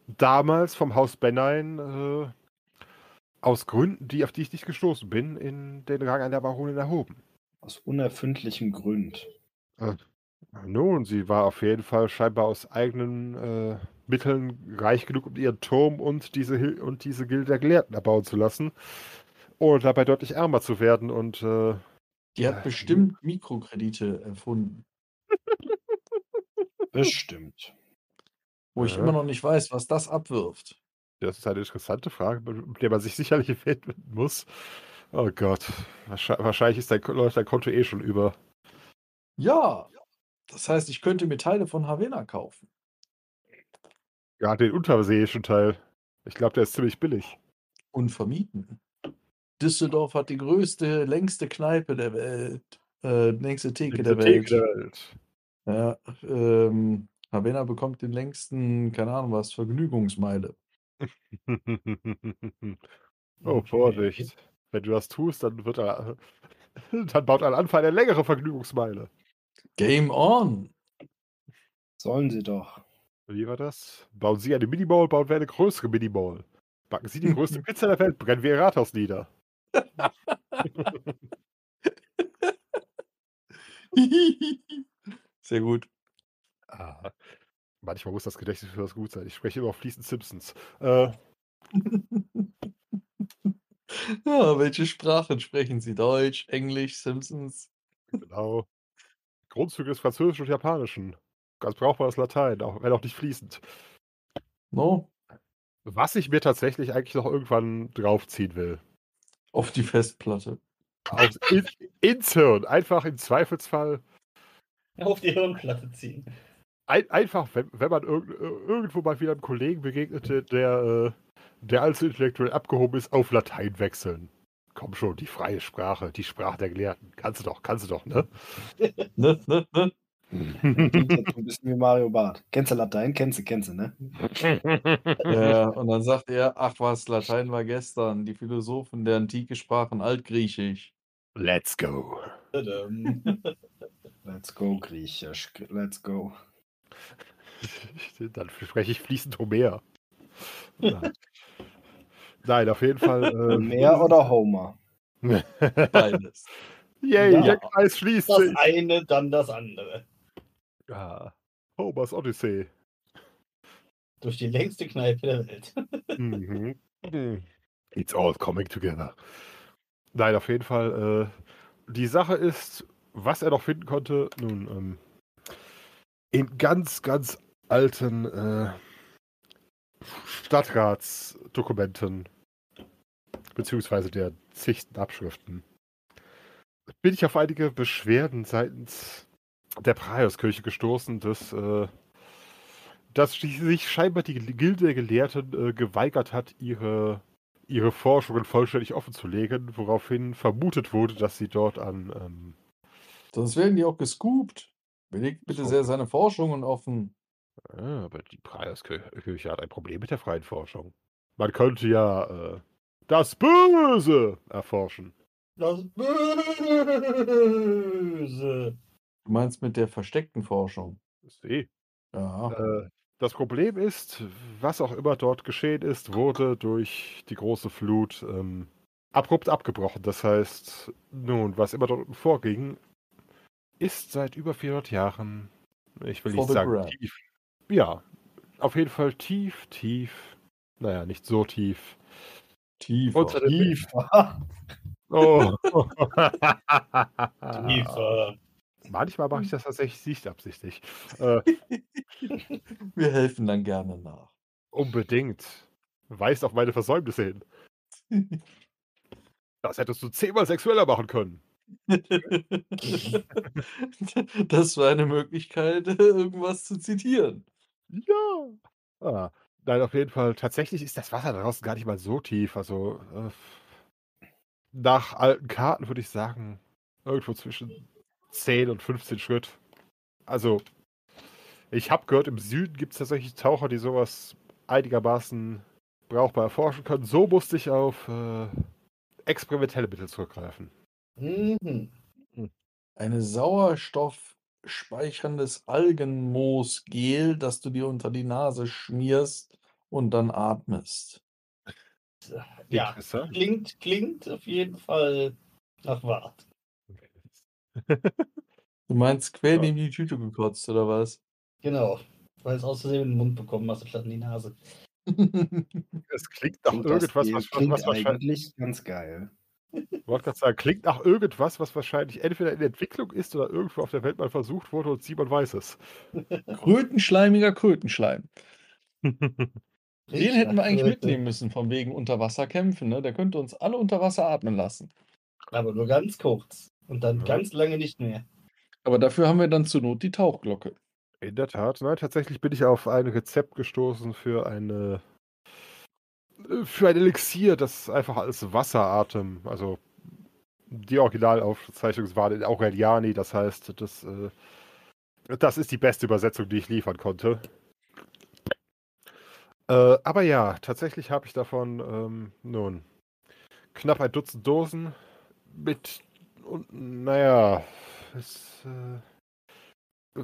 damals vom Haus Bennein äh, aus Gründen, die, auf die ich nicht gestoßen bin, in den Rang einer Baronin erhoben. aus unerfindlichen Gründen. Nun, sie war auf jeden Fall scheinbar aus eigenen äh, Mitteln reich genug, um ihren Turm und diese, Hil und diese Gilde der Gelehrten erbauen zu lassen, ohne dabei deutlich ärmer zu werden. Und äh, Die hat bestimmt Mikrokredite erfunden, Bestimmt. wo ich Ja. immer noch nicht weiß, was das abwirft. das ist eine interessante Frage, mit der man sich sicherlich widmen muss. Oh Gott, wahrscheinlich, ist dein, läuft dein Konto eh schon über. Ja, das heißt, ich könnte mir Teile von Havena kaufen. Ja, den unterseeischen Teil. Ich glaube, der ist ziemlich billig. und vermieten. Düsseldorf hat die größte, längste Kneipe der Welt. Äh, längste Theke der Welt. Der Welt. Ja, ähm, Havana bekommt den längsten, keine Ahnung was, Vergnügungsmeile. oh, Vorsicht. Wenn du das tust, dann wird er, Dann baut ein Anfall eine längere Vergnügungsmeile. Game on. Sollen sie doch. Wie war das? Bauen Sie eine Minimall, bauen wir eine größere Minimall. Backen Sie die größte Pizza der Welt, brennen wir Ihr Rathaus nieder. Sehr gut. Ah, manchmal muss das Gedächtnis für das gut sein. Ich spreche immer fließend Simpsons. Äh, Ja, welche Sprachen sprechen Sie? Deutsch, Englisch, Simpsons? genau. Grundzüge des Französischen und Japanischen. Ganz brauchbares Latein, auch, wenn auch nicht fließend. No? Was ich mir tatsächlich eigentlich noch irgendwann draufziehen will. Auf die Festplatte. Aufs, in, ins Hirn. Einfach im Zweifelsfall. Auf die Hirnplatte ziehen. Ein, einfach, wenn, wenn man irg irgendwo mal wieder einem Kollegen begegnete, der, äh, der allzu intellektuell abgehoben ist, auf Latein wechseln. Komm schon, die freie Sprache, die Sprache der Gelehrten. Kannst du doch, kannst du doch, ne? Ne, ne, ne? Ein bisschen wie Mario Barth. Kennst du Latein? Kennst du, kennst du, ne? Ja, und dann sagt er, ach was, Latein war gestern. Die Philosophen der Antike sprachen Altgriechisch. Let's go. Let's go, Griechisch. Let's go. Dann spreche ich fließend Homer. Nein. Nein, auf jeden Fall. Äh, Mehr oder Homer? Beides. Yay, Ja. der Kreis schließt Das sich. eine, dann das andere. Ah, Homers Odyssey. Durch die längste Kneipe der Welt. Mhm. It's all coming together. Nein, auf jeden Fall. Äh, die Sache ist, was er noch finden konnte, nun, ähm, in ganz, ganz alten äh, Stadtratsdokumenten, beziehungsweise der zigten Abschriften, bin ich auf einige Beschwerden seitens der Praiuskirche gestoßen, dass, äh, dass sich scheinbar die Gilde der Gelehrten äh, geweigert hat, ihre, ihre Forschungen vollständig offenzulegen, woraufhin vermutet wurde, dass sie dort an ähm, Sonst werden die auch gescoopt. Belegt bitte So. sehr seine Forschungen offen. Ah, aber die Praiuskirche hat ein Problem mit der freien Forschung. Man könnte ja äh, das Böse erforschen. Das Böse. Du meinst mit der versteckten Forschung? See. Ja. Äh, das Problem ist, was auch immer dort geschehen ist, wurde durch die große Flut ähm, abrupt abgebrochen. Das heißt, nun, was immer dort vorging, ist seit über 400 Jahren, ich will For nicht sagen grab. tief. Ja, auf jeden Fall tief, tief. Naja, nicht so tief. Tiefer. Unter dem Tief. Oh. Tiefer. Manchmal mache ich das tatsächlich nicht absichtlich. Äh, Wir helfen dann gerne nach. unbedingt. Weist auf meine Versäumnisse hin. Das hättest du zehnmal sexueller machen können. das war eine Möglichkeit, irgendwas zu zitieren. Ja. Ah, nein, auf jeden Fall. Tatsächlich ist das Wasser draußen gar nicht mal so tief. Also äh, nach alten Karten würde ich sagen, irgendwo zwischen 10 und 15 Schritt. Also, ich habe gehört, im Süden gibt es tatsächlich Taucher, die sowas einigermaßen brauchbar erforschen können. So musste ich auf äh, experimentelle Mittel zurückgreifen. Mhm. Eine sauerstoffspeicherndes Algenmoosgel, das du dir unter die Nase schmierst und dann atmest. Ja, klingt, klingt auf jeden Fall nach Wart. Du meinst quer Ja. in die Tüte gekotzt, oder was? Genau. Weil es aus Versehen in den Mund bekommen hast, statt in die Nase. Es klingt nach Und irgendwas, was, was, klingt was wahrscheinlich. eigentlich ganz geil. Ich wollte gerade sagen, klingt nach irgendwas, was wahrscheinlich entweder in Entwicklung ist oder irgendwo auf der Welt mal versucht wurde und Simon weiß es. Krötenschleimiger Krötenschleim. Den hätten wir eigentlich Kröte. mitnehmen müssen, von wegen Unterwasserkämpfen. Ne? Der könnte uns alle unter Wasser atmen lassen. Aber nur ganz kurz. Und dann Ja. ganz lange nicht mehr. Aber dafür haben wir dann zur Not die Tauchglocke. In der Tat. Nein, tatsächlich bin ich auf ein Rezept gestoßen für eine für ein Elixier, das einfach als Wasseratem, also die Originalaufzeichnung war in Aureliani, das heißt, das, äh, das ist die beste Übersetzung, die ich liefern konnte. Äh, aber ja, tatsächlich habe ich davon ähm, nun knapp ein Dutzend Dosen mit Und naja, es, äh,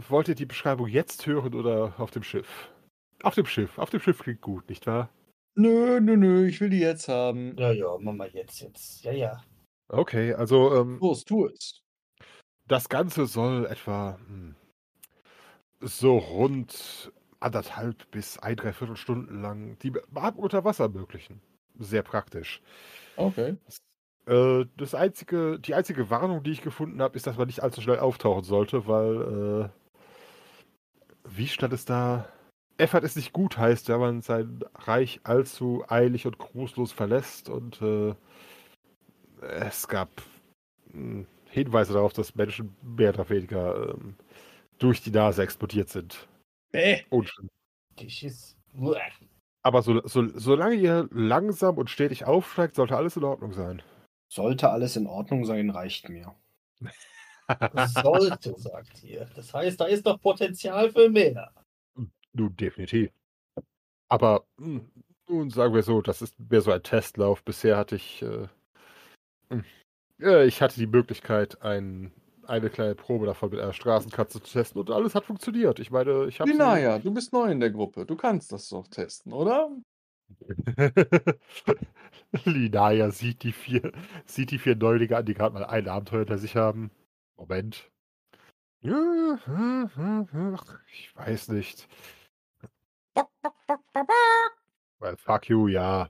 wollt ihr die Beschreibung jetzt hören oder auf dem Schiff? Auf dem Schiff. Auf dem Schiff klingt gut, nicht wahr? Nö, nö, nö, ich will die jetzt haben. Ja, ja, mach mal jetzt, jetzt. Ja, ja. Okay, also ähm, Los, tu es. das Ganze soll etwa hm, so rund anderthalb bis ein, dreiviertel Stunden lang die Beatmung unter Wasser ermöglichen. Sehr praktisch. Okay. Äh, das einzige, die einzige Warnung, die ich gefunden habe, ist, dass man nicht allzu schnell auftauchen sollte, weil, äh, wie stand es da? Effort ist nicht gut heißt, wenn man sein Reich allzu eilig und grußlos verlässt und äh, es gab mh, Hinweise darauf, dass Menschen mehr oder weniger ähm, durch die Nase explodiert sind. Bäh. Uah. Aber so, so, solange ihr langsam und stetig aufsteigt, sollte alles in Ordnung sein. Sollte alles in Ordnung sein, reicht mir. Sollte, sagt ihr. Das heißt, da ist doch Potenzial für mehr. Nun, definitiv. Aber hm, nun sagen wir so, das ist mehr so ein Testlauf. Bisher hatte ich, äh, ja, ich hatte die Möglichkeit, ein, eine kleine Probe davon mit einer Straßenkatze zu testen und alles hat funktioniert. Ich meine, ich habe Linaya, du bist neu in der Gruppe. Du kannst das doch testen, oder? Linaya sieht die vier, sieht die vier Neulinge an, die gerade mal ein Abenteuer hinter sich haben. Moment. Ja, hm, hm, hm, Ich weiß nicht. Well, fuck you, ja.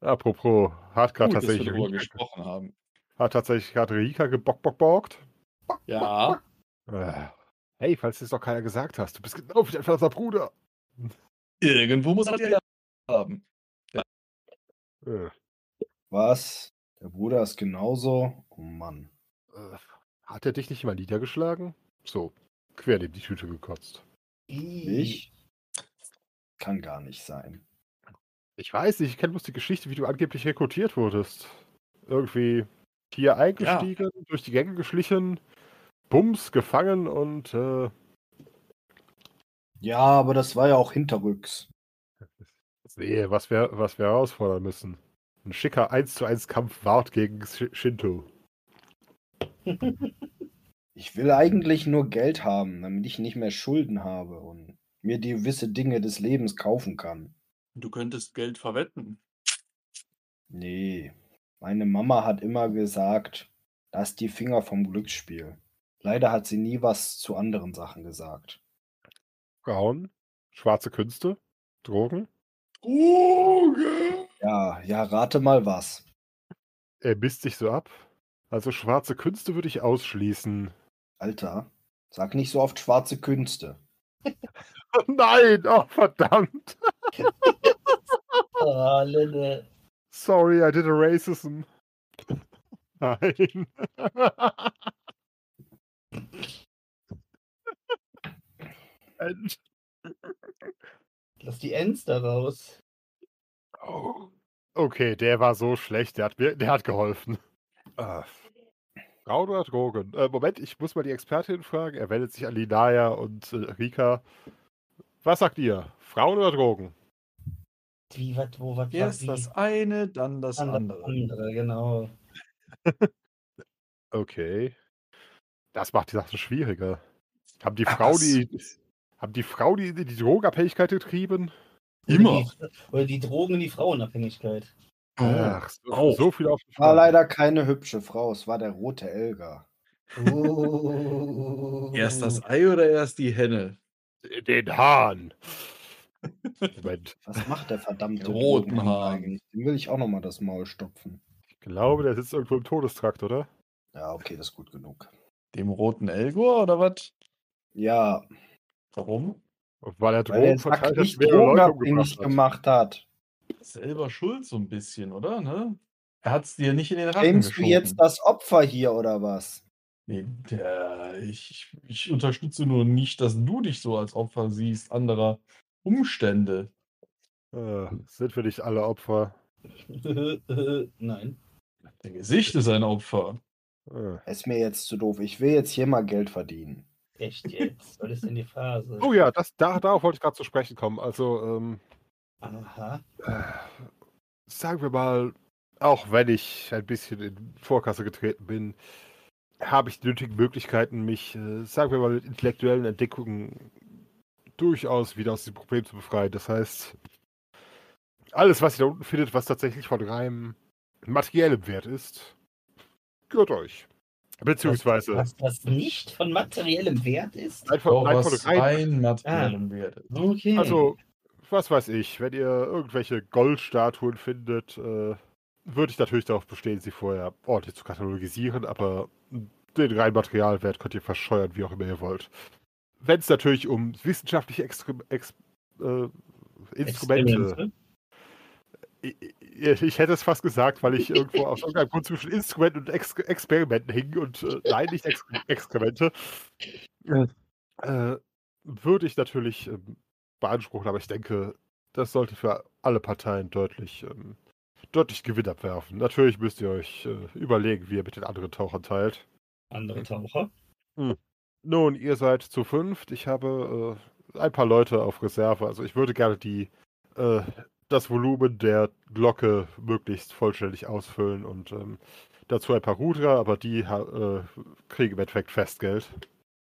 Apropos, hat gerade tatsächlich, Rika, gesprochen haben. hat tatsächlich gerade Rika gebockbockborgt. Ja. Äh, Hey, falls es doch keiner gesagt hast, du bist genau wie dein Vater Bruder. Irgendwo muss er ja haben. Äh, Was? Der Bruder ist genauso? Oh Mann. äh, hat er dich nicht mal niedergeschlagen? So, quer neben die Tüte gekotzt. Ich? Kann gar nicht sein. Ich weiß nicht, ich kenne bloß die Geschichte, wie du angeblich rekrutiert wurdest. Irgendwie hier eingestiegen, durch die Gänge geschlichen, Bums, gefangen und äh, Ja, aber das war ja auch hinterrücks. sehe, was wir, was wir herausfordern müssen. Ein schicker 1 zu 1 Kampf Wart gegen Sh- Shinto. Ich will eigentlich nur Geld haben, damit ich nicht mehr Schulden habe und mir die gewisse Dinge des Lebens kaufen kann. Du könntest Geld verwetten. Nee, meine Mama hat immer gesagt, lass die Finger vom Glücksspiel. Leider hat sie nie was zu anderen Sachen gesagt. Frauen, schwarze Künste, Drogen. Drogen! Ja, ja, rate mal was. Er misst sich so ab. Also schwarze Künste würde ich ausschließen. Alter, sag nicht so oft schwarze Künste. Nein, oh verdammt. Ah, Lille. Sorry, I did a racism. Nein. Lass die Ends da raus. oh. Okay, der war so schlecht, der hat, mir, der hat geholfen. Ah. Frauen oder Drogen? Äh, Moment, ich muss mal die Expertin fragen. Er wendet sich an Linaya und äh, Rika. Was sagt ihr? Frauen oder Drogen? Wie, wat, wo, wat, Erst wie? das eine, dann das Dann andere. andere, genau. Okay. Das macht die Sache schwieriger. Haben die Ach, Frauen die, haben die Frauen die, die Drogenabhängigkeit getrieben? Immer. Oder die, oder die Drogen in die Frauenabhängigkeit. Ach, so, auch. so viel auf die War leider keine hübsche Frau, es war der rote Elga. Oh. Erst das Ei oder erst die Henne? Den Hahn. Moment, Was macht der verdammte roten Drogenhund Hahn. eigentlich? Dem will ich auch noch mal das Maul stopfen. ich glaube, der sitzt irgendwo im Todestrakt, oder? Ja, okay, das ist gut genug. Dem roten Elgor oder was? Ja, Warum? Weil er weil er Drogen verteilt hat, nicht drogenabhängig gemacht hat. Selber schuld so ein bisschen, oder? Ne? Er hat es dir nicht in den Rachen Blamest du jetzt das Opfer hier oder was? Nee, der, ich, ich unterstütze nur nicht, dass du dich so als Opfer siehst anderer Umstände. Äh, sind wir nicht alle Opfer? Nein. Dein Gesicht ist ein Opfer. Äh. Ist mir jetzt zu doof. Ich will jetzt hier mal Geld verdienen. Echt jetzt? Was ist denn die Phase? Oh ja, das, da, darauf wollte ich gerade zu sprechen kommen. Also, ähm, Aha. äh, sagen wir mal, auch wenn ich ein bisschen in Vorkasse getreten bin, habe ich die nötigen Möglichkeiten, mich, äh, sagen wir mal, mit intellektuellen Entdeckungen durchaus wieder aus dem Problem zu befreien. Das heißt, alles, was ihr da unten findet, was tatsächlich von reinem materiellem Wert ist, gehört euch. Beziehungsweise Was das nicht von materiellem Wert ist? einfach Doch, was rein. rein materiellem Wert ist. Okay. Also, was weiß ich, wenn ihr irgendwelche Goldstatuen findet, äh, würde ich natürlich darauf bestehen, sie vorher ordentlich zu katalogisieren, aber den reinen Materialwert könnt ihr verscheuern, wie auch immer ihr wollt. Wenn es natürlich um wissenschaftliche Extre Ex äh, Instrumente. Experimente. Ich, ich, hätte es fast gesagt, weil ich irgendwo aus irgendeinem Grund zwischen Instrumenten und Ex Experimenten hing und äh, nein, nicht Ex Exkremente. Äh, würde ich natürlich ähm, beanspruchen, aber ich denke, das sollte für alle Parteien deutlich, ähm, deutlich Gewinn abwerfen. Natürlich müsst ihr euch äh, überlegen, wie ihr mit den anderen Tauchern teilt. Andere Taucher. Nun, ihr seid zu fünft. Ich habe äh, ein paar Leute auf Reserve. Also ich würde gerne die, äh, das Volumen der Glocke möglichst vollständig ausfüllen und ähm, dazu ein paar Ruderer, aber die äh, kriegen im Endeffekt Festgeld.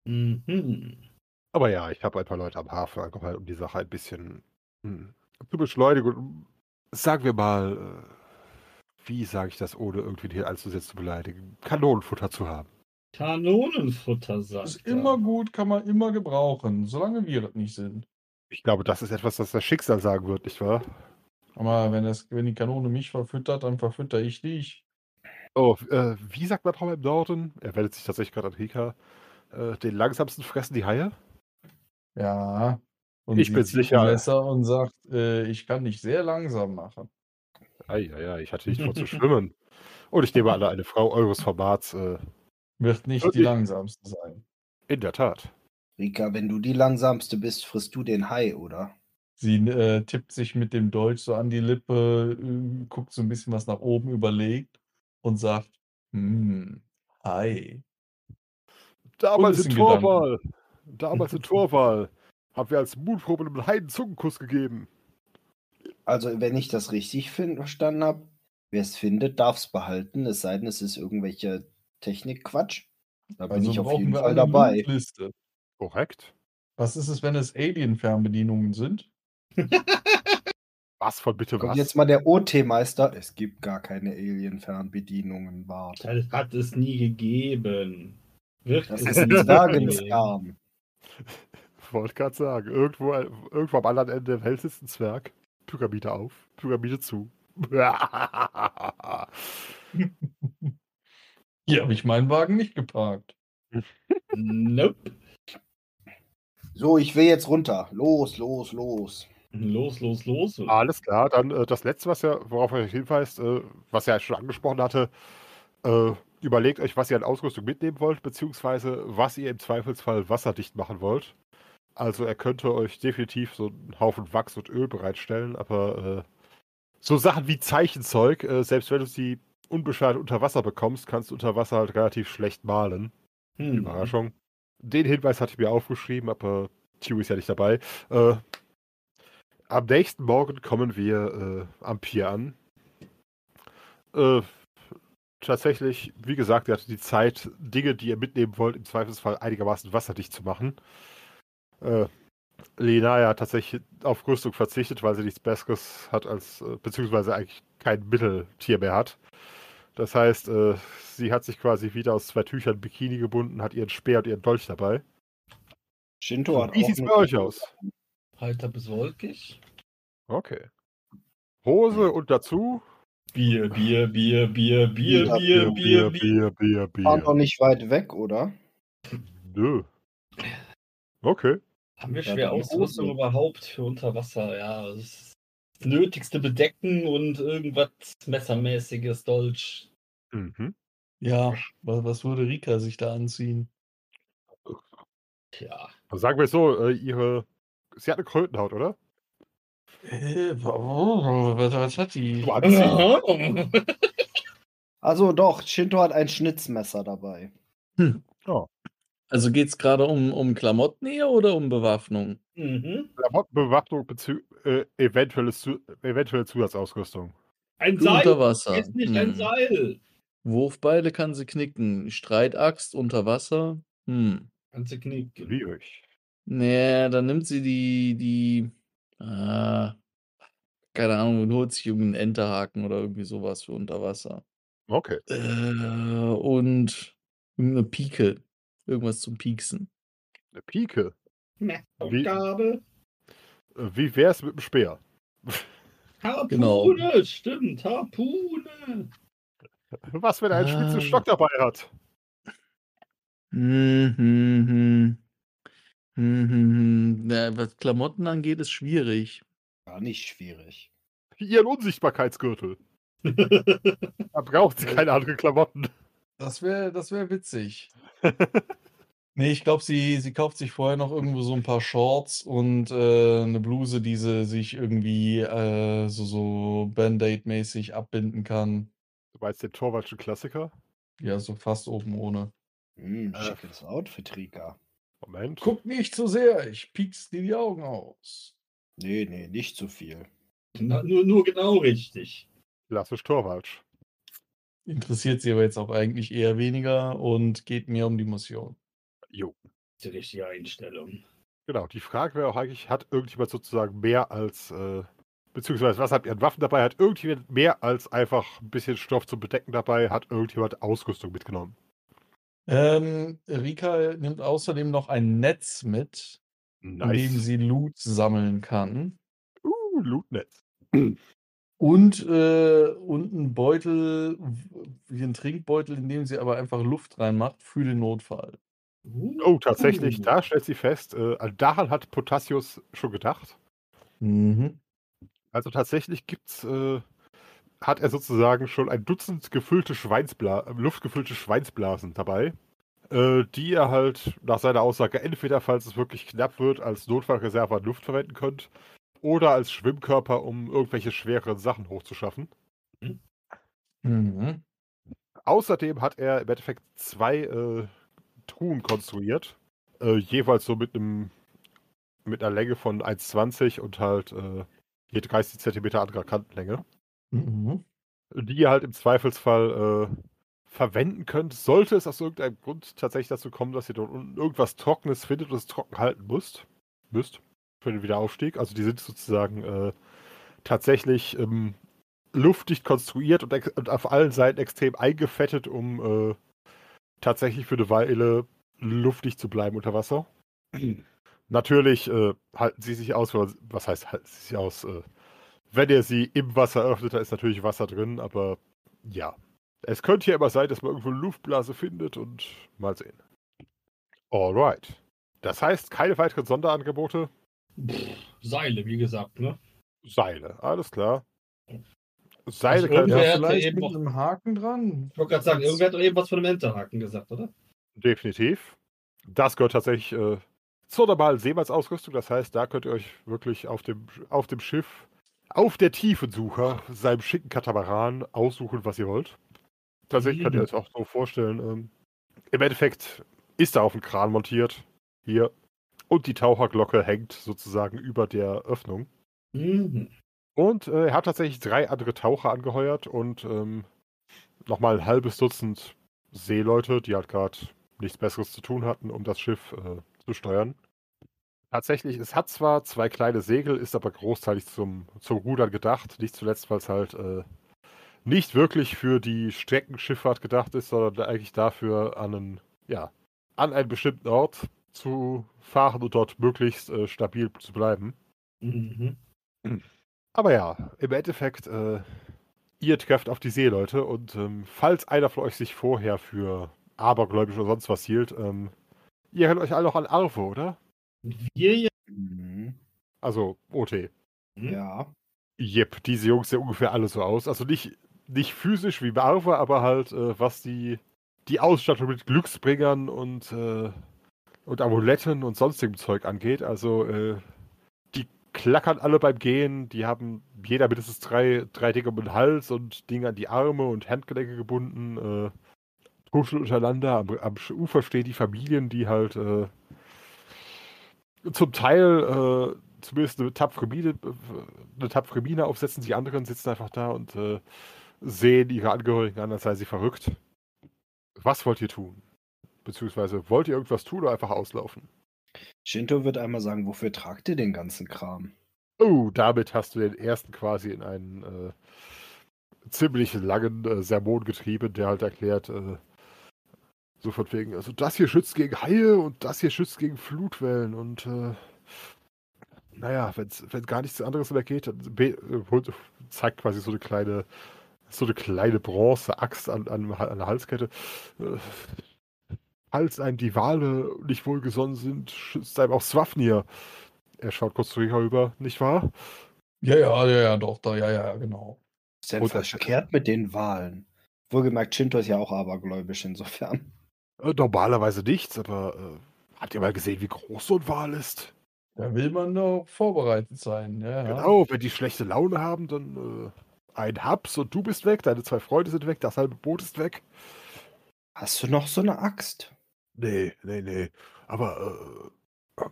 Mhm. Aber ja, ich habe ein paar Leute am Hafen angeheuert, um die Sache ein bisschen hm, zu beschleunigen und sagen wir mal, äh, wie sage ich das, ohne irgendwie hier allzu sehr zu beleidigen, Kanonenfutter zu haben. Kanonenfutter, sagt Ist er. immer gut, kann man immer gebrauchen, solange wir das nicht sind. Ich glaube, das ist etwas, das das Schicksal sagen wird, nicht wahr? Aber wenn, das, wenn die Kanone mich verfüttert, dann verfütter ich dich. Oh, äh, wie sagt man nochmal im Norden? Er wendet sich tatsächlich gerade an Rika. Äh, den langsamsten fressen die Haie? Ja. Und Ich bin sicher. Messer und sagt, äh, ich kann dich sehr langsam machen. Eieiei, ich hatte nicht vor zu schwimmen. Und ich nehme an, eine Frau eures Formats, äh, Wird nicht die Wirklich? langsamste sein. in der Tat. Rika, wenn du die langsamste bist, frisst du den Hai, oder? Sie äh, tippt sich mit dem Dolch so an die Lippe, äh, guckt so ein bisschen was nach oben, überlegt und sagt, hm, hi. Damals in Torwahl, damals in Torwahl, haben wir als Mutprobe einen Heidenzungenkuss gegeben. Also, wenn ich das richtig verstanden habe, wer es findet, darf es behalten, es sei denn, es ist irgendwelche Technikquatsch. Da bin Also ich auf brauchen jeden wir Fall eine dabei. Liste. Korrekt. Was ist es, wenn es Alien-Fernbedienungen sind? Was von bitte Und was? jetzt mal der OT-Meister. Es gibt gar keine Alien-Fernbedienungen, Bart. Das hat es nie gegeben. Wird Das es ist ein geben. Sagensgarn. Wollte gerade sagen, irgendwo, irgendwo am anderen Ende der Welt sitzt ein Zwerg. Pyramide auf, Pyramide zu. Hier habe ich meinen Wagen nicht geparkt. Nope. So, ich will jetzt runter. Los, los, los. Los, los, los. Alles klar, dann äh, das letzte, was er, worauf er euch hinweist, äh, was er schon angesprochen hatte, äh, überlegt euch, was ihr an Ausrüstung mitnehmen wollt, beziehungsweise was ihr im Zweifelsfall wasserdicht machen wollt. Also er könnte euch definitiv so einen Haufen Wachs und Öl bereitstellen, aber äh, so Sachen wie Zeichenzeug, äh, selbst wenn du sie unbeschadet unter Wasser bekommst, kannst du unter Wasser halt relativ schlecht malen. Hm. Überraschung. Den Hinweis hatte ich mir aufgeschrieben, aber Tio ist ja nicht dabei. Äh, am nächsten Morgen kommen wir äh, am Pier an. Äh, tatsächlich, wie gesagt, ihr hattet die Zeit, Dinge, die ihr mitnehmen wollt, im Zweifelsfall einigermaßen wasserdicht zu machen. Äh, Lenaya hat tatsächlich auf Rüstung verzichtet, weil sie nichts Besseres hat als, äh, beziehungsweise eigentlich kein Mitteltier mehr hat. Das heißt, äh, sie hat sich quasi wieder aus zwei Tüchern Bikini gebunden, hat ihren Speer und ihren Dolch dabei. Shinto hat Wie sieht's eine- bei euch aus? Heiter bis wolkig. Okay. Hose und dazu Bier, Bier, Bier, Bier, Bier, Ja, Bier, Bier, Bier. Bier, Bier, War noch nicht weit weg, oder? Nö. Okay. Haben wir Ja, schwer Ausrüstung überhaupt für unter Wasser? Ja, das ist das Nötigste bedecken und irgendwas Messermäßiges, Dolch. Mhm. Ja, was, was würde Rika sich da anziehen? Tja. Also sagen wir es so, äh, ihre. Sie hat eine Krötenhaut, oder? Äh, wa- was, was hat die? Also doch, Shinto hat ein Schnitzmesser dabei. Also geht es gerade um, um Klamotten eher oder um Bewaffnung? mhm. Klamottenbewaffnung bezü äh, eventuelle, Zu eventuelle Zusatzausrüstung. Ein Seil. unter Wasser. Jetzt nicht ein Hm. Seil. Wurfbeile kann sie knicken. Streitaxt unter Wasser. Hm. Kannst du knicken. Schwierig. Nee, dann nimmt sie die, die, ah, keine Ahnung, und holt sich irgendeinen Enterhaken oder irgendwie sowas für unter Wasser. Okay. Äh, und irgendeine Pike. Irgendwas zum Pieksen. Eine Pike. Messaufgabe. Äh, Wie wär's mit dem Speer? Harpune, Genau. stimmt. Harpune. Was, wenn er einen spitzen Ah. Stock dabei hat? Hm, hm, hm. Hm, hm, hm. Na, was Klamotten angeht, ist schwierig. Gar nicht schwierig. Ihren Unsichtbarkeitsgürtel. Da braucht sie keine anderen Klamotten. Das wäre das wär witzig. Nee, ich glaube, sie, sie kauft sich vorher noch irgendwo so ein paar Shorts und äh, eine Bluse, die sie sich irgendwie äh, so, so Band-Aid-mäßig abbinden kann. Du meinst den Torwaldschen Klassiker? Ja, so fast oben ohne. Hm, Äh. schickes Outfit, Rika. Moment. Guck nicht so sehr, ich piekst dir die Augen aus. Nee, nee, nicht zu viel. Na, nur, nur genau richtig. Klassisch Torwaldsch. Interessiert sie aber jetzt auch eigentlich eher weniger und geht mehr um die Mission. Jo. Die richtige Einstellung. Genau, die Frage wäre auch eigentlich, hat irgendjemand sozusagen mehr als, äh, beziehungsweise was habt ihr an Waffen dabei? Hat irgendjemand mehr als einfach ein bisschen Stoff zum Bedecken dabei? Hat irgendjemand Ausrüstung mitgenommen? Ähm, Rika nimmt außerdem noch ein Netz mit, in dem Nice. sie Loot sammeln kann. Uh, Lootnetz. Und, äh, und ein Beutel, wie ein Trinkbeutel, in dem sie aber einfach Luft reinmacht für den Notfall. Oh, tatsächlich, Uh. da stellt sie fest, äh, daran hat Potassius schon gedacht. Mhm. Also tatsächlich gibt's, äh, hat er sozusagen schon ein Dutzend gefüllte Schweinsbla äh, luftgefüllte Schweinsblasen dabei, äh, die ihr halt nach seiner Aussage entweder, falls es wirklich knapp wird, als Notfallreserve an Luft verwenden könnt oder als Schwimmkörper, um irgendwelche schwereren Sachen hochzuschaffen. Mhm. Außerdem hat er im Endeffekt zwei äh, Truhen konstruiert, äh, jeweils so mit einem mit einer Länge von 1,20 und halt äh, je 30 Zentimeter anderer Kantenlänge. Mhm. die ihr halt im Zweifelsfall äh, verwenden könnt. Sollte es aus irgendeinem Grund tatsächlich dazu kommen, dass ihr dort unten irgendwas Trockenes findet und es trocken halten müsst, müsst für den Wiederaufstieg. Also die sind sozusagen äh, tatsächlich ähm, luftdicht konstruiert und, und auf allen Seiten extrem eingefettet, um äh, tatsächlich für eine Weile luftdicht zu bleiben unter Wasser. Natürlich äh, halten sie sich aus, was heißt halten sie sich aus? Wenn ihr sie im Wasser öffnet, da ist natürlich Wasser drin, aber ja. Es könnte ja immer sein, dass man irgendwo eine Luftblase findet und mal sehen. Alright. Das heißt, keine weiteren Sonderangebote. Pff, Seile, wie gesagt, ne? Seile, alles klar. Seile Also kann irgendwer hatte vielleicht eben mit einem Haken dran. Ich wollte gerade sagen, irgendwer hat doch eben was von einem Enterhaken gesagt, oder? definitiv. Das gehört tatsächlich äh, zur normalen Seemannsausrüstung. Das heißt, da könnt ihr euch wirklich auf dem, auf dem Schiff, auf der Tiefensucher, seinem schicken Katamaran aussuchen, was ihr wollt. Tatsächlich könnt ihr euch auch so vorstellen. Ähm, Im Endeffekt ist da auf dem Kran montiert. Hier. Und die Taucherglocke hängt sozusagen über der Öffnung. Mhm. Und äh, er hat tatsächlich drei andere Taucher angeheuert und ähm, nochmal ein halbes Dutzend Seeleute, die halt gerade nichts Besseres zu tun hatten, um das Schiff äh, zu steuern. Tatsächlich, es hat zwar zwei kleine Segel, ist aber großteilig zum, zum Rudern gedacht. Nicht zuletzt, weil es halt äh, nicht wirklich für die Streckenschifffahrt gedacht ist, sondern eigentlich dafür, an einen, ja, an einen bestimmten Ort zu fahren und dort möglichst äh, stabil zu bleiben. Mhm. Aber ja, im Endeffekt, äh, ihr trefft auf die Seeleute und ähm, falls einer von euch sich vorher für abergläubisch oder sonst was hielt, ähm, ihr erinnert euch alle noch an Arve, oder? Wir hier. Mhm. Also OT. Hm? Ja. Jep, diese Jungs sehen ungefähr alle so aus. Also nicht, nicht physisch wie Arve, aber halt, äh, was die, die Ausstattung mit Glücksbringern und, äh, und Amuletten und sonstigem Zeug angeht. Also äh, die klackern alle beim Gehen, die haben jeder mindestens drei, drei Dinge um den Hals und Dinge an die Arme und Handgelenke gebunden. Äh, kuscheln untereinander. Am, am Ufer stehen die Familien, die halt äh, zum Teil äh, zumindest eine tapfere Miene, eine tapfere Miene aufsetzen. Die anderen sitzen einfach da und äh, sehen ihre Angehörigen an, als sei sie verrückt. Was wollt ihr tun? Beziehungsweise wollt ihr irgendwas tun oder einfach auslaufen? Shinto wird einmal sagen, wofür tragt ihr den ganzen Kram? Oh, damit hast du den ersten quasi in einen äh, ziemlich langen äh, Sermon getrieben, der halt erklärt, äh, so von wegen, also das hier schützt gegen Haie und das hier schützt gegen Flutwellen und äh, naja, wenn gar nichts anderes mehr geht, dann be- äh, holt- zeigt quasi so eine kleine, so eine kleine Bronze-Axt an, an, an der Halskette. Äh, falls einem die Wale nicht wohlgesonnen sind, schützt einem auch Swafnir. Er schaut kurz zu rüber, nicht wahr? Ja, ja, ja, ja, doch, da, ja, ja, genau. Ist denn das- verkehrt mit den Wahlen? Wohlgemerkt, Shinto ist ja auch abergläubisch insofern. Äh, normalerweise nichts, aber äh, habt ihr mal gesehen, wie groß so ein Wal ist? Da will man doch vorbereitet sein. Ja, ja. Genau, wenn die schlechte Laune haben, dann äh, ein Haps und du bist weg, deine zwei Freunde sind weg, das halbe Boot ist weg. Hast du noch so eine Axt? Nee, nee, nee. Aber äh,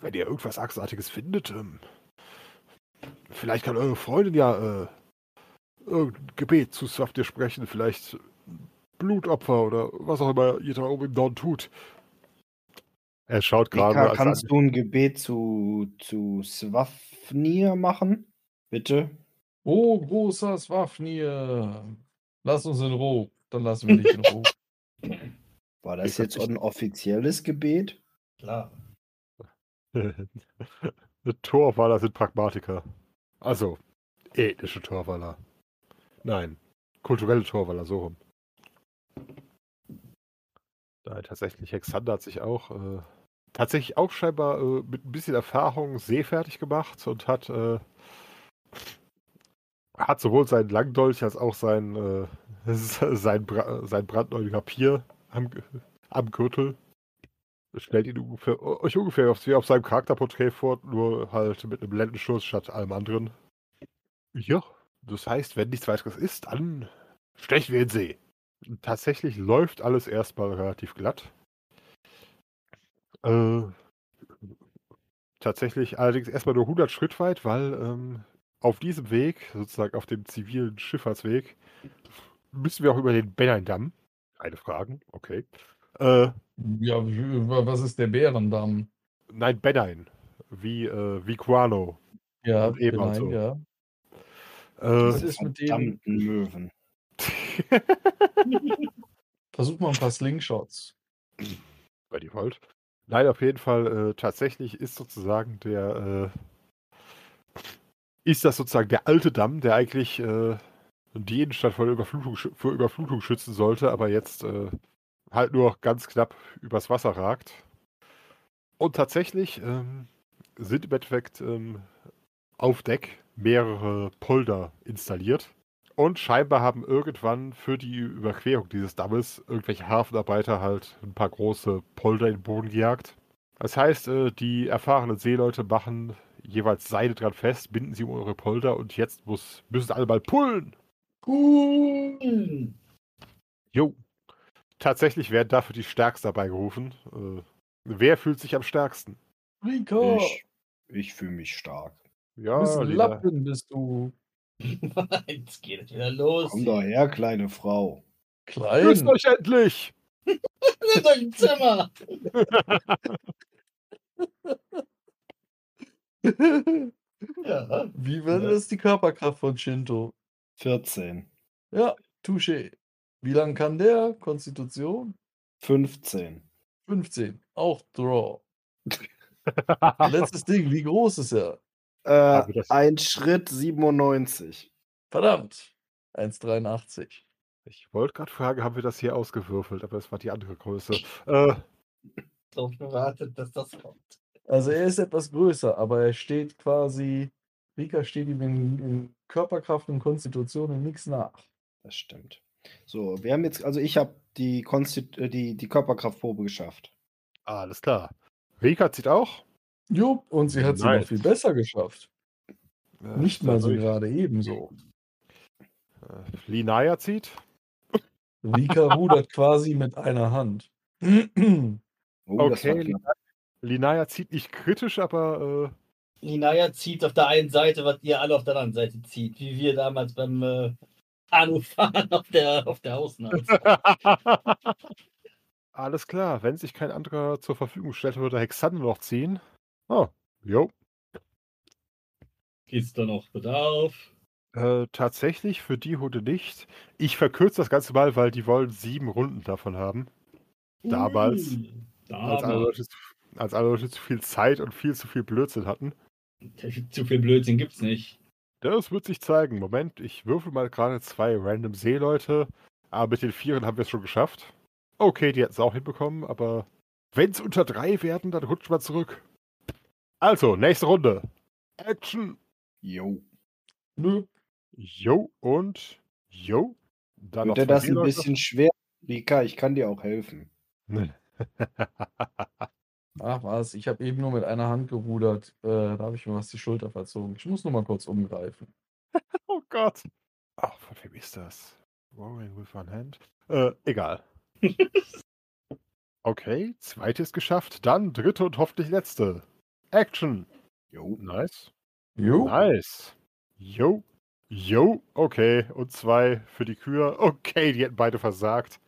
wenn ihr irgendwas Achsartiges findet, ähm, vielleicht kann eure Freundin ja äh, irgendein Gebet zu Swaftir sprechen, vielleicht Blutopfer oder was auch immer ihr da oben im Norden tut. Er schaut gerade. Mika, als kannst du ein Gebet zu, zu Swafnir machen? Bitte? Oh, großer Swafnir. Lass uns in Ruhe. Dann lassen wir dich in Ruhe. War das Ich jetzt ein offizielles Gebet? Klar. Torwaller sind Pragmatiker. Also, ethnische Torwaller. Nein, kulturelle Torwaller, so rum. Nein, tatsächlich, Hexander hat sich auch äh, tatsächlich auch scheinbar äh, mit ein bisschen Erfahrung seefertig gemacht und hat, äh, hat sowohl seinen Langdolch als auch sein, äh, sein, Bra sein brandneuen Rapier am, am Gürtel. Stellt ihn ungefähr, euch ungefähr auf, wie auf seinem Charakterporträt vor, nur halt mit einem Lendenschutz statt allem anderen. Ja, das heißt, wenn nichts weiteres ist, dann stechen wir in See. Tatsächlich läuft alles erstmal relativ glatt. Äh, tatsächlich allerdings erstmal nur 100 Schritt weit, weil ähm, auf diesem Weg, sozusagen auf dem zivilen Schifffahrtsweg, müssen wir auch über den Bennein-Damm. Keine Fragen, okay. Äh, Ja, was ist der Bärendamm? nein, Bennein. Wie, äh, wie Guano. Ja, Und eben nein, also. ja. Äh, Was ist mit dem? Möwen. Versuch mal ein paar Slingshots. Wenn ihr wollt. Nein, auf jeden Fall, äh, tatsächlich ist sozusagen der, äh, ist das sozusagen der alte Damm, der eigentlich äh, die Innenstadt vor, Überflutung, vor Überflutung schützen sollte, aber jetzt äh, halt nur ganz knapp übers Wasser ragt. Und tatsächlich ähm, sind im Endeffekt ähm, auf Deck mehrere Polder installiert. Und scheinbar haben irgendwann für die Überquerung dieses Dammes irgendwelche Hafenarbeiter halt ein paar große Polder in den Boden gejagt. Das heißt, äh, die erfahrenen Seeleute machen jeweils Seile dran fest, binden sie um eure Polder und jetzt muss, müssen alle mal pullen. Cool. Jo. Tatsächlich werden dafür die Stärksten dabei gerufen. Äh, wer fühlt sich am stärksten? Rico, Ich, ich fühle mich stark. Ja, bist ein Lina. Lappen bist du. Jetzt geht es wieder los. Komm doch her, kleine Frau. Grüßt Klein. euch endlich! Nehmt euch ein Zimmer. Ja. Wie wäre das die Körperkraft von Shinto? 14. Ja, Touché. Wie lang kann der? Konstitution? 15. 15. Auch Draw. Letztes Ding, wie groß ist er? Äh, ein Schritt 97. Verdammt. 1,83. Ich wollte gerade fragen, haben wir das hier ausgewürfelt, aber es war die andere Größe. Äh, Darauf gewartet, dass das kommt. Also er ist etwas größer, aber er steht quasi, Rika steht ihm in, in Körperkraft und Konstitution in nichts nach. Das stimmt. So, wir haben jetzt, also ich habe die, Konstit äh, die, die Körperkraftprobe geschafft. alles klar. Rika zieht auch. Jupp, und sie hat sie Nice. noch viel besser geschafft. Äh, Nicht mal so gerade ebenso. Äh, Linaya zieht. Rika rudert quasi mit einer Hand. Oh, Okay. Linaya zieht nicht kritisch, aber Linaya zieht auf der einen Seite, was ihr alle auf der anderen Seite zieht, wie wir damals beim äh, Anufahren auf der, auf der Hausnase. Alles klar, wenn sich kein anderer zur Verfügung stellt, würde Hexander noch ziehen. Oh, jo. Geht's da noch Bedarf? Äh, tatsächlich für die Hunde nicht. Ich verkürze das Ganze mal, weil die wollen sieben Runden davon haben. Damals. Ui, Als alle, damals. Leute, zu- als alle Leute zu viel Zeit und viel zu viel Blödsinn hatten. Zu viel Blödsinn gibt's nicht. Das wird sich zeigen. Moment, ich würfel mal gerade zwei random Seeleute. Aber mit den Vieren haben wir es schon geschafft. Okay, die hätten es auch hinbekommen, aber wenn es unter drei werden, dann rutscht man zurück. Also, nächste Runde. Action. Jo. Nö. Jo und jo. Dann Wird dir das ein bisschen schwer? Rika, ich kann dir auch helfen. Ach was, ich habe eben nur mit einer Hand gerudert. Äh, da habe ich mir was die Schulter verzogen. Ich muss nur mal kurz umgreifen. oh Gott. Ach, von wem ist das? Roaring with one hand. Äh, egal. okay, zweite ist geschafft. Dann dritte und hoffentlich letzte. Action. Jo. Nice. Jo. Nice. Jo. Jo. Okay. Und zwei für die Kühe. Okay, die hätten beide versagt.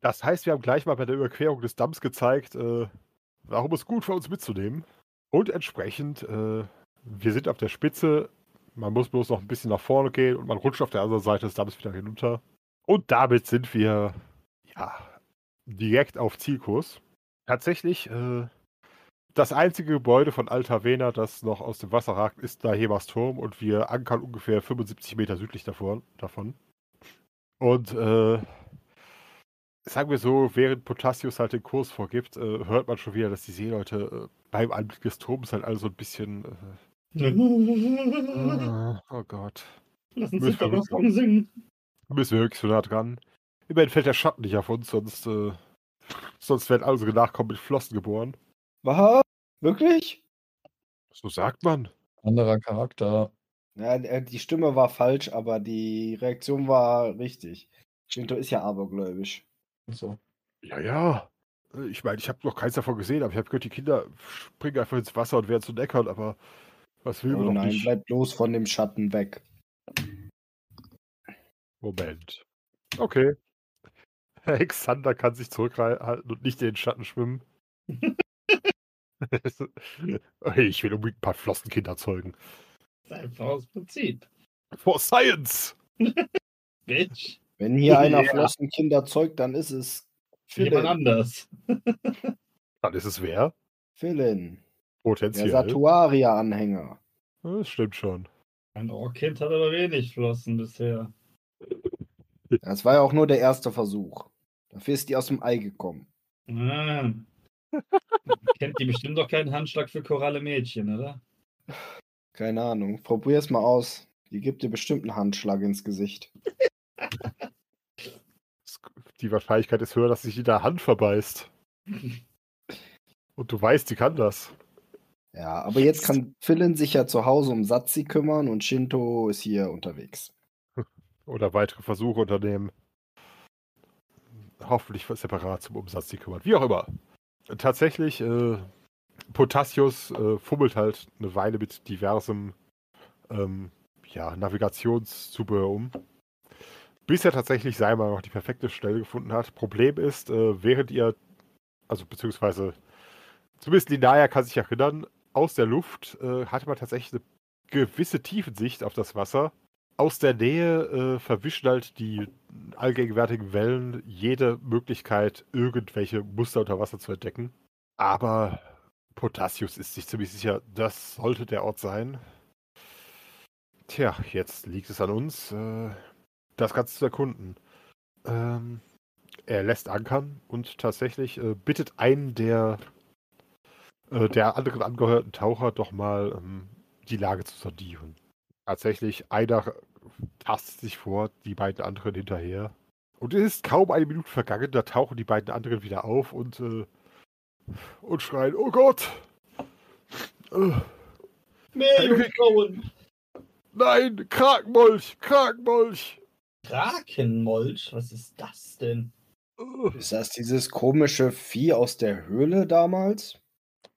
Das heißt, wir haben gleich mal bei der Überquerung des Damms gezeigt, äh, warum es gut für uns mitzunehmen. Und entsprechend, äh, wir sind auf der Spitze. Man muss bloß noch ein bisschen nach vorne gehen und man rutscht auf der anderen Seite des Damms wieder hinunter. Und damit sind wir, ja, direkt auf Zielkurs. Tatsächlich, äh, das einzige Gebäude von Altavena, das noch aus dem Wasser ragt, ist Dahemas Turm und wir ankern ungefähr 75 Meter südlich davon. davon. Und äh, sagen wir so, während Potassius halt den Kurs vorgibt, äh, hört man schon wieder, dass die Seeleute äh, beim Anblick des Turms halt alle so ein bisschen. Äh, Lass oh Gott. Müssen den wir wirklich- Song singen. Müssen wir wirklich so nah dran. Immerhin fällt der Schatten nicht auf uns, sonst, äh, sonst werden alle unsere Nachkommen mit Flossen geboren. Was? Wirklich? So sagt man. Anderer Charakter. Ja, äh, die Stimme war falsch, aber die Reaktion war richtig. Shinto ist ja abergläubisch. So. Ja, ja. Äh, Ich meine, ich habe noch keins davon gesehen, aber ich habe gehört, die Kinder springen einfach ins Wasser und werden zu Neckern, aber was will man Oh doch nein, nicht? bleib bloß von dem Schatten weg. Moment. Okay. Alexander kann sich zurückhalten und nicht in den Schatten schwimmen. Hey, ich will unbedingt ein paar Flossenkinder zeugen. Das ist einfach aus Prinzip. For Science! Bitch. Wenn hier einer Ja. Flossenkinder zeugt, dann ist es Jemand Philin. anders. Dann ist es wer? Philin. Der Potenziell. Satuaria-Anhänger. Das stimmt schon. Ein Ohrkind hat aber wenig Flossen bisher. Das war ja auch nur der erste Versuch. Dafür ist die aus dem Ei gekommen. Ah. Kennt die bestimmt doch keinen Handschlag für Koralle Mädchen, oder? Keine Ahnung. Probier's mal aus. Die gibt dir bestimmt einen Handschlag ins Gesicht. Es- Die Wahrscheinlichkeit ist höher, dass sich in der Hand verbeißt. Und du weißt, die kann das. Ja, aber jetzt kann Philin sich ja zu Hause um Satzi kümmern und Shinto ist hier unterwegs. Oder weitere Versuche unternehmen. Hoffentlich separat zum Umsatz die kümmern. Wie auch immer. Tatsächlich, äh, Potassius äh, fummelt halt eine Weile mit diversem ähm, ja, Navigationszubehör um. Bis er tatsächlich Seimer noch die perfekte Stelle gefunden hat. Problem ist, äh, während ihr, also beziehungsweise zumindest Linaya kann sich erinnern, aus der Luft äh, hatte man tatsächlich eine gewisse Tiefensicht auf das Wasser. Aus der Nähe äh, verwischen halt die allgegenwärtigen Wellen jede Möglichkeit, irgendwelche Muster unter Wasser zu entdecken. Aber Potassius ist sich ziemlich sicher, das sollte der Ort sein. Tja, jetzt liegt es an uns, äh, das Ganze zu erkunden. Ähm, er lässt ankern und tatsächlich äh, bittet einen der, äh, der anderen angehörten Taucher doch mal ähm, die Lage zu sondieren. Tatsächlich, einer tastet sich vor, die beiden anderen hinterher. Und es ist kaum eine Minute vergangen, da tauchen die beiden anderen wieder auf und, äh, und schreien, oh Gott! Äh, Mehr Jungfrauen! nein, Krakenmolch, Krakenmolch! Krakenmolch? Was ist das denn? Äh, Ist das dieses komische Vieh aus der Höhle damals?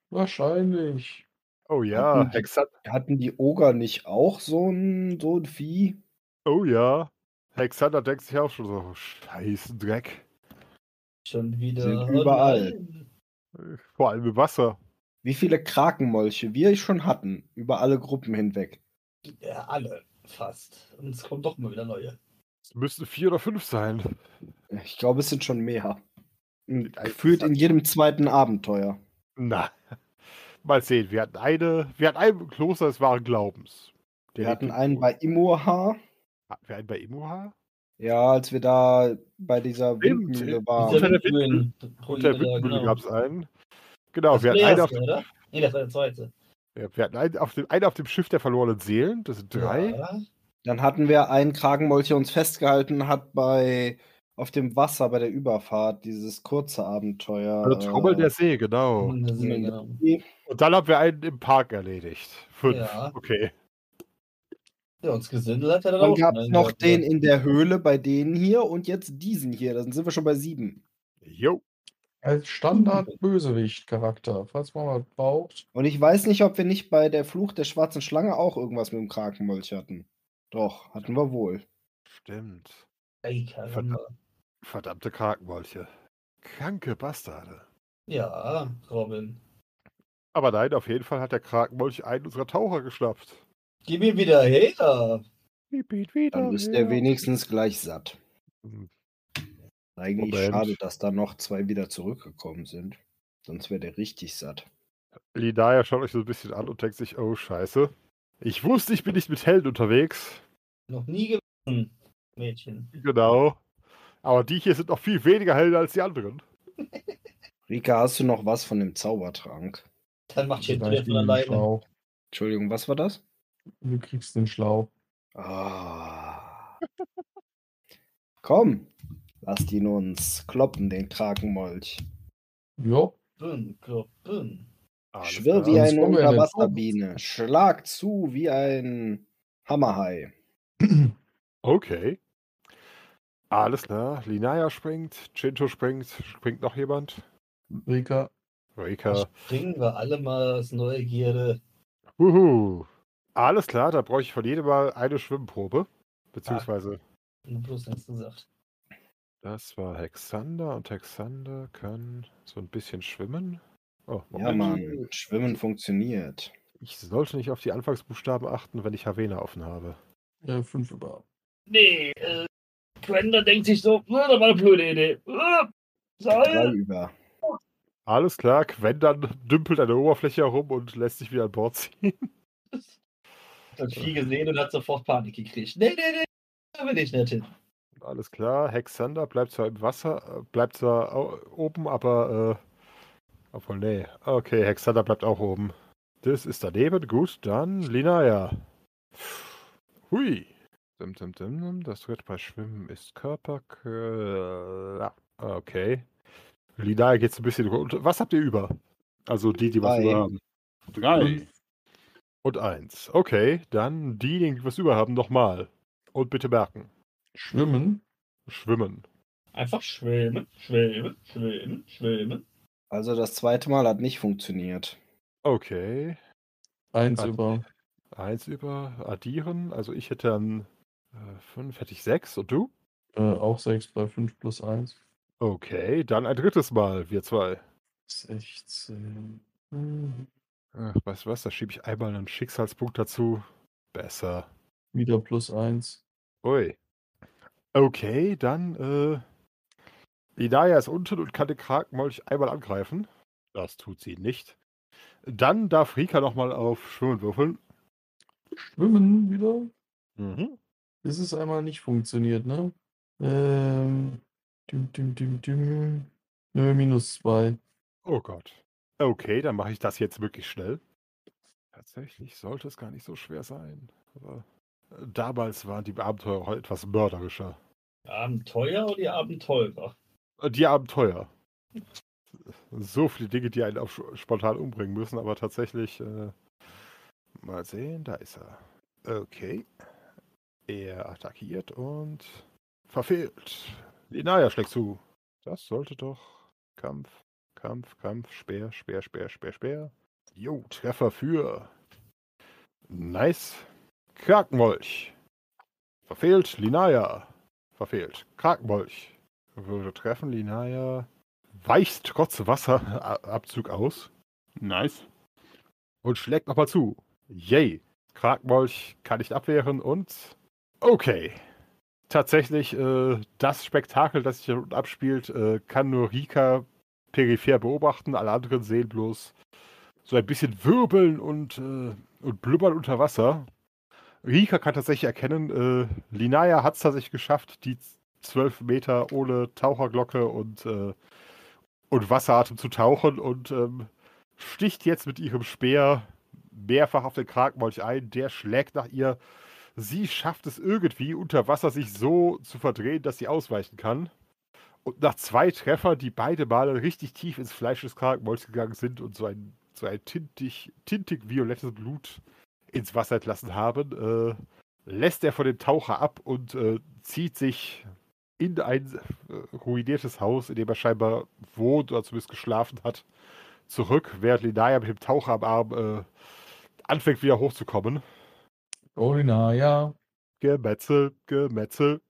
Wahrscheinlich. Oh ja, Hatten die- Hatten die Oger nicht auch so ein, so ein Vieh? oh ja. Hexander denkt sich auch schon so, scheiß Dreck. Schon wieder. Sind überall. Vor allem im Wasser. Wie viele Krakenmolche wir schon hatten, über alle Gruppen hinweg. Ja, alle. Fast. Und es kommen doch mal wieder neue. Es müssten vier oder fünf sein. Ich glaube, es sind schon mehr. Gefühlt in jedem zweiten Abenteuer. Na, mal sehen. Wir hatten eine, wir hatten einen im Kloster des wahren Glaubens. Der Wir hatten einen bei Imoha. Hatten wir einen bei Imuha? Ja, als wir da bei dieser Windmühle in- waren. Unter der da, Windmühle genau. gab es einen. Genau, Das wir hatten, einen auf, oder? Nee, das war der zweite. ja, wir hatten einen auf, dem, einen auf dem Schiff der verlorenen Seelen. Das sind drei. Ja. Dann hatten wir einen Krakenmolch, der uns festgehalten hat bei auf dem Wasser bei der Überfahrt, dieses kurze Abenteuer. Also Trommel äh, der See, genau. Ist Mhm. genau. Und dann haben wir einen im Park erledigt. Fünf. Ja. Okay. Ja, uns Gesindel hat er dann Dann auch gab schon es noch den ja. in der Höhle bei denen hier und jetzt diesen hier. Dann sind wir schon bei sieben. Jo. Als Standard-Bösewicht-Charakter, falls man was braucht. Und ich weiß nicht, ob wir nicht bei der Fluch der schwarzen Schlange auch irgendwas mit dem Krakenmolch hatten. Doch, hatten wir wohl. Stimmt. Ey, Karamba. Verdammte Krakenmolche. Kranke Bastarde. Ja, Robin. Aber nein, auf jeden Fall hat der Krakenmolch einen unserer Taucher geschnappt. Gib ihn wieder her. Piep, piep, wieder Dann ist der wenigstens gleich satt. Hm, Eigentlich Moment. schade, dass da noch zwei wieder zurückgekommen sind. Sonst wäre der richtig satt. Linaya schaut euch so ein bisschen an und denkt sich, oh scheiße. Ich wusste, ich bin nicht mit Helden unterwegs. Noch nie gewonnen, Mädchen. Genau. Aber die hier sind noch viel weniger Helden als die anderen. Rika, hast du noch was von dem Zaubertrank? Dann macht Shit Vielleicht von den alleine. Entschuldigung, was war das? Du kriegst den Schlauch. Ah. Komm, lasst ihn uns kloppen, den Krakenmolch. Jo. Bün, klop, bün. Alles Schwirr wie eine Unterwasserbiene. Schlag zu wie ein Hammerhai. Okay. Alles klar. Linaya springt, Chinto springt. Springt noch jemand? Rika, Rika. Springen wir alle mal aus Neugierde. Wuhu. Alles klar, da brauche ich von jedem mal eine Schwimmprobe. Beziehungsweise, Nur bloß nichts gesagt. das war Hexander und Hexander kann so ein bisschen schwimmen. Oh, Ja, Moment. Mann, Schwimmen funktioniert. Ich sollte nicht auf die Anfangsbuchstaben achten, wenn ich Havena offen habe. äh, fünf über. Nee, äh, Quenda denkt sich so, "Na, das war eine blöde Idee. Drei Seil. Alles klar, dann dümpelt an der Oberfläche herum und lässt sich wieder an Bord ziehen. Hat viel gesehen und hat sofort Panik gekriegt. Nee, nee, nee, da will ich nicht hin. Alles klar, Hexander bleibt zwar im Wasser, äh, bleibt zwar oben, aber äh, obwohl, nee. Okay, Hexander bleibt auch oben. Das ist daneben, gut, dann Linaya. Hui. Dim, dim, dim, dim. Das dritte bei Schwimmen ist Körper. Ja, okay. Linaya geht ein bisschen runter. Was habt ihr über? Also die, die was Drei. über haben. Drei. Und eins. Okay, dann diejenigen, die was über haben, nochmal. Und bitte merken. Schwimmen. Schwimmen. Einfach schwimmen, schwimmen, schwimmen, schwimmen. Also das zweite Mal hat nicht funktioniert. Okay. Eins Warte. über. Eins über addieren. Also ich hätte dann äh, fünf, hätte ich sechs. Und du? Äh, auch sechs bei fünf plus eins. Okay, dann ein drittes Mal, wir zwei. 16. Hm, Ach, weißt du was, da schiebe ich einmal einen Schicksalspunkt dazu. Besser. Wieder plus eins. Ui. Okay, dann, äh. Linaya ist unten und kann den Krakenmolch einmal angreifen. Das tut sie nicht. Dann darf Rika nochmal auf Schwimmen würfeln. Schwimmen wieder. Mhm. Bis es einmal nicht funktioniert, ne? Ähm. Düm, düm, düm, düm. Nö, minus zwei. Oh Gott. Okay, dann mache ich das jetzt wirklich schnell. Tatsächlich sollte es gar nicht so schwer sein. Aber äh, damals waren die Abenteurer auch etwas mörderischer. Abenteuer oder die Abenteurer? Äh, Die Abenteuer. So viele Dinge, die einen auch spontan umbringen müssen, aber tatsächlich. Äh, mal sehen, da ist er. Okay. Er attackiert und verfehlt. Linaya schlägt zu. Das sollte doch Kampf, Kampf, Kampf, Speer, Speer, Speer, Speer, Speer. Jo, Treffer für. Nice. Krakenmolch. Verfehlt. Linaya. Verfehlt. Krakenmolch. Würde treffen. Linaya weicht trotz Wasserabzug aus. Nice. Und schlägt nochmal zu. Yay. Krakenmolch kann nicht abwehren und. Okay. Tatsächlich, äh, das Spektakel, das sich hier unten abspielt, äh, kann nur Rika peripher beobachten. Alle anderen sehen bloß so ein bisschen wirbeln und, äh, und blubbern unter Wasser. Rika kann tatsächlich erkennen, äh, Linaya hat es tatsächlich geschafft, die zwölf Meter ohne Taucherglocke und, äh, und Wasseratem zu tauchen und ähm, sticht jetzt mit ihrem Speer mehrfach auf den Krakenmolch ein. Der schlägt nach ihr. Sie schafft es irgendwie, unter Wasser sich so zu verdrehen, dass sie ausweichen kann. Und nach zwei Treffern, die beide Male richtig tief ins Fleisch des Krakenmolchs gegangen sind und so ein, so ein tintig, tintig violettes Blut ins Wasser entlassen haben, äh, lässt er von dem Taucher ab und äh, zieht sich in ein äh, ruiniertes Haus, in dem er scheinbar wohnt oder zumindest geschlafen hat, zurück, während Linaya mit dem Taucher am Arm äh, anfängt wieder hochzukommen. Orinaya. Gemetzel, Gemetzel.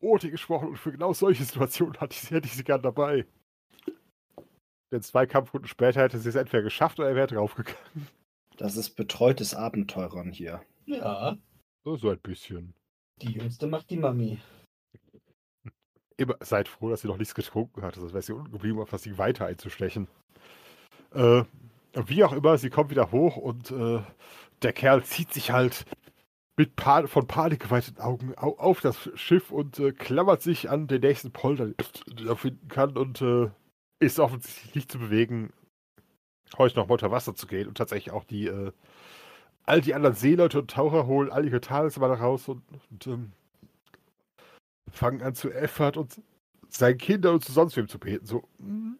Oti gesprochen und für genau solche Situationen hatte ich sie, hätte ich sie gern dabei. Denn zwei Kampfrunden später hätte sie es entweder geschafft oder er wäre draufgegangen. Das ist betreutes Abenteurern hier. Ja, So, so ein bisschen. die Jüngste macht die Mami. Immer, seid froh, dass sie noch nichts getrunken hat. Das wäre sie unten geblieben, auf das Ding weiter einzustechen. Äh, wie auch immer, sie kommt wieder hoch und äh, der Kerl zieht sich halt mit pa von Panik geweiteten Augen au auf das Schiff und äh, klammert sich an den nächsten Polder, den er finden kann und äh, ist offensichtlich nicht zu bewegen, heute noch mal unter Wasser zu gehen und tatsächlich auch die äh, all die anderen Seeleute und Taucher holen all ihre Talismane raus und, und ähm, fangen an zu Effert und seinen Kindern und zu sonst wem zu beten. So mm,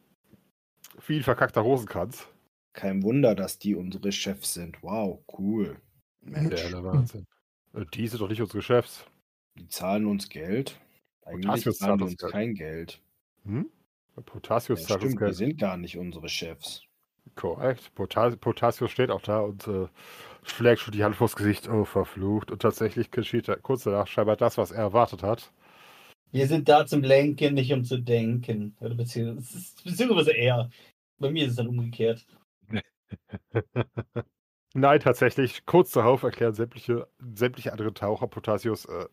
wie ein verkackter Rosenkranz. Kein Wunder, dass die unsere Chefs sind. Wow, cool. Mensch. Der Wahnsinn. Äh, Die sind doch nicht unsere Chefs. Die zahlen uns Geld. Eigentlich Potassius zahlen zahlt die uns uns Geld. kein Geld. Hm? Potassius Ja, uns stimmt, die Geld. sind gar nicht unsere Chefs. Korrekt. Potas Potassius steht auch da und äh, schlägt schon die Hand vors Gesicht. Oh, verflucht. Und tatsächlich geschieht da kurz danach scheinbar das, was er erwartet hat. Wir sind da zum Lenken, nicht um zu denken. Oder beziehungsweise, es ist beziehungsweise eher. Bei mir ist es dann umgekehrt. Nein, tatsächlich. Kurz darauf erklären sämtliche, sämtliche andere Taucher Potassius, äh,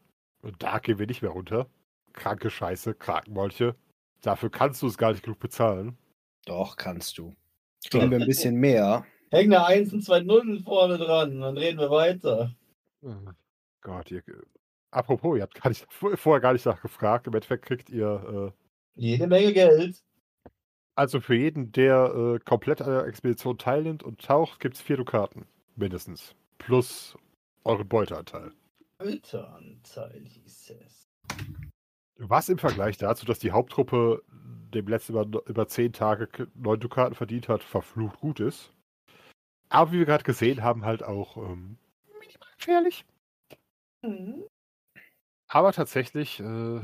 da gehen wir nicht mehr runter. Kranke Scheiße, Krakenmolche. Dafür kannst du es gar nicht genug bezahlen. Doch, kannst du. Kriegen wir ein bisschen mehr. Häng eine 1 und zwei Nullen vorne dran, dann reden wir weiter. Äh, Gott, ihr. Apropos, ihr habt gar nicht, vorher gar nicht nachgefragt. Im Endeffekt kriegt ihr, äh, Jede Menge Geld. Also für jeden, der äh, komplett an der Expedition teilnimmt und taucht, gibt es vier Dukaten. Mindestens. Plus euren Beuteanteil. Güteranteil hieß es. Was im Vergleich dazu, dass die Haupttruppe dem letzten über, über zehn Tage neun Dukaten verdient hat, verflucht gut ist. Aber wie wir gerade gesehen haben, halt auch ähm, minimal gefährlich. Mhm. Aber tatsächlich, äh,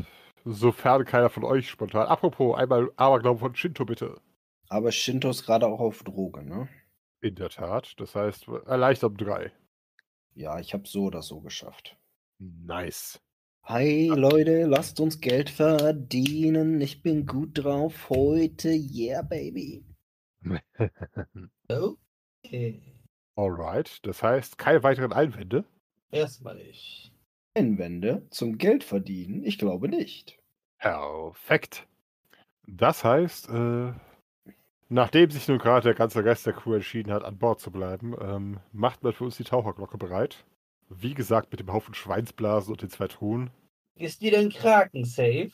sofern keiner von euch spontan. Apropos, einmal Aberglauben von Shinto bitte. Aber Shinto ist gerade auch auf Droge, ne? In der Tat. Das heißt, erleichtert um drei. Ja, ich habe so oder so geschafft. Nice. Hi Leute, lasst uns Geld verdienen. Ich bin gut drauf heute. Yeah, baby. Okay. Alright. Das heißt, keine weiteren Einwände. Erstmal ich. Einwände zum Geld verdienen? Ich glaube nicht. Perfekt. Das heißt, äh, nachdem sich nun gerade der ganze Rest der Crew entschieden hat, an Bord zu bleiben, ähm, macht man für uns die Taucherglocke bereit. Wie gesagt, mit dem Haufen Schweinsblasen und den zwei Truhen. Ist die denn Kraken-safe?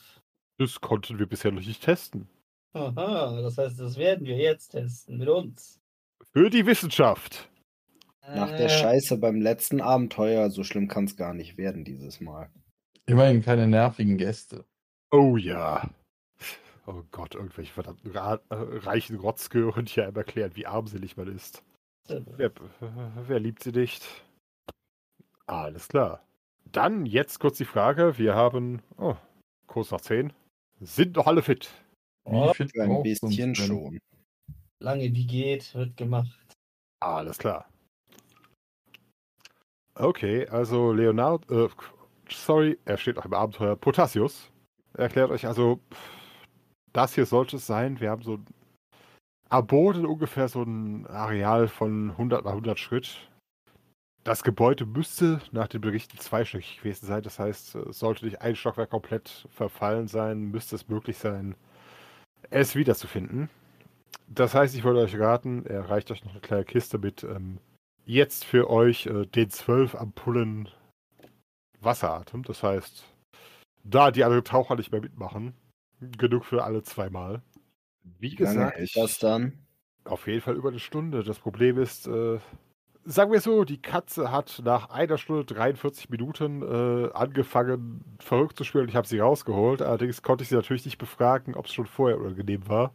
Das konnten wir bisher noch nicht testen. Aha, das heißt, das werden wir jetzt testen mit uns. Für die Wissenschaft. Nach der Äh, Scheiße beim letzten Abenteuer, so schlimm kann es gar nicht werden dieses Mal. Immerhin keine nervigen Gäste. Oh ja. Oh Gott, irgendwelche verdammten Ra äh, reichen Rotzgehören hier einem erklären, wie armselig man ist. Wer, wer liebt sie nicht? Alles klar. Dann jetzt kurz die Frage. Wir haben, oh, kurz nach 10. Sind noch alle fit? Wie fit ein bisschen schon. Lange wie geht, wird gemacht. Alles klar. Okay, also Leonardo, äh, sorry, er steht auch im Abenteuer. Potassius erklärt euch also, das hier sollte es sein. Wir haben so am Boden ungefähr so ein Areal von 100 mal 100 Schritt. Das Gebäude müsste nach den Berichten zweistöckig gewesen sein. Das heißt, es sollte nicht ein Stockwerk komplett verfallen sein, müsste es möglich sein, es wiederzufinden. Das heißt, ich wollte euch raten, er reicht euch noch eine kleine Kiste mit ähm, jetzt für euch äh, den 12 Ampullen Wasseratem. Das heißt, da die anderen Taucher nicht mehr mitmachen, genug für alle zweimal. Wie gesagt, hält das dann? auf jeden Fall über eine Stunde. Das Problem ist, äh, sagen wir so, die Katze hat nach einer Stunde 43 Minuten äh, angefangen, verrückt zu spielen. Ich habe sie rausgeholt. Allerdings konnte ich sie natürlich nicht befragen, ob es schon vorher unangenehm war.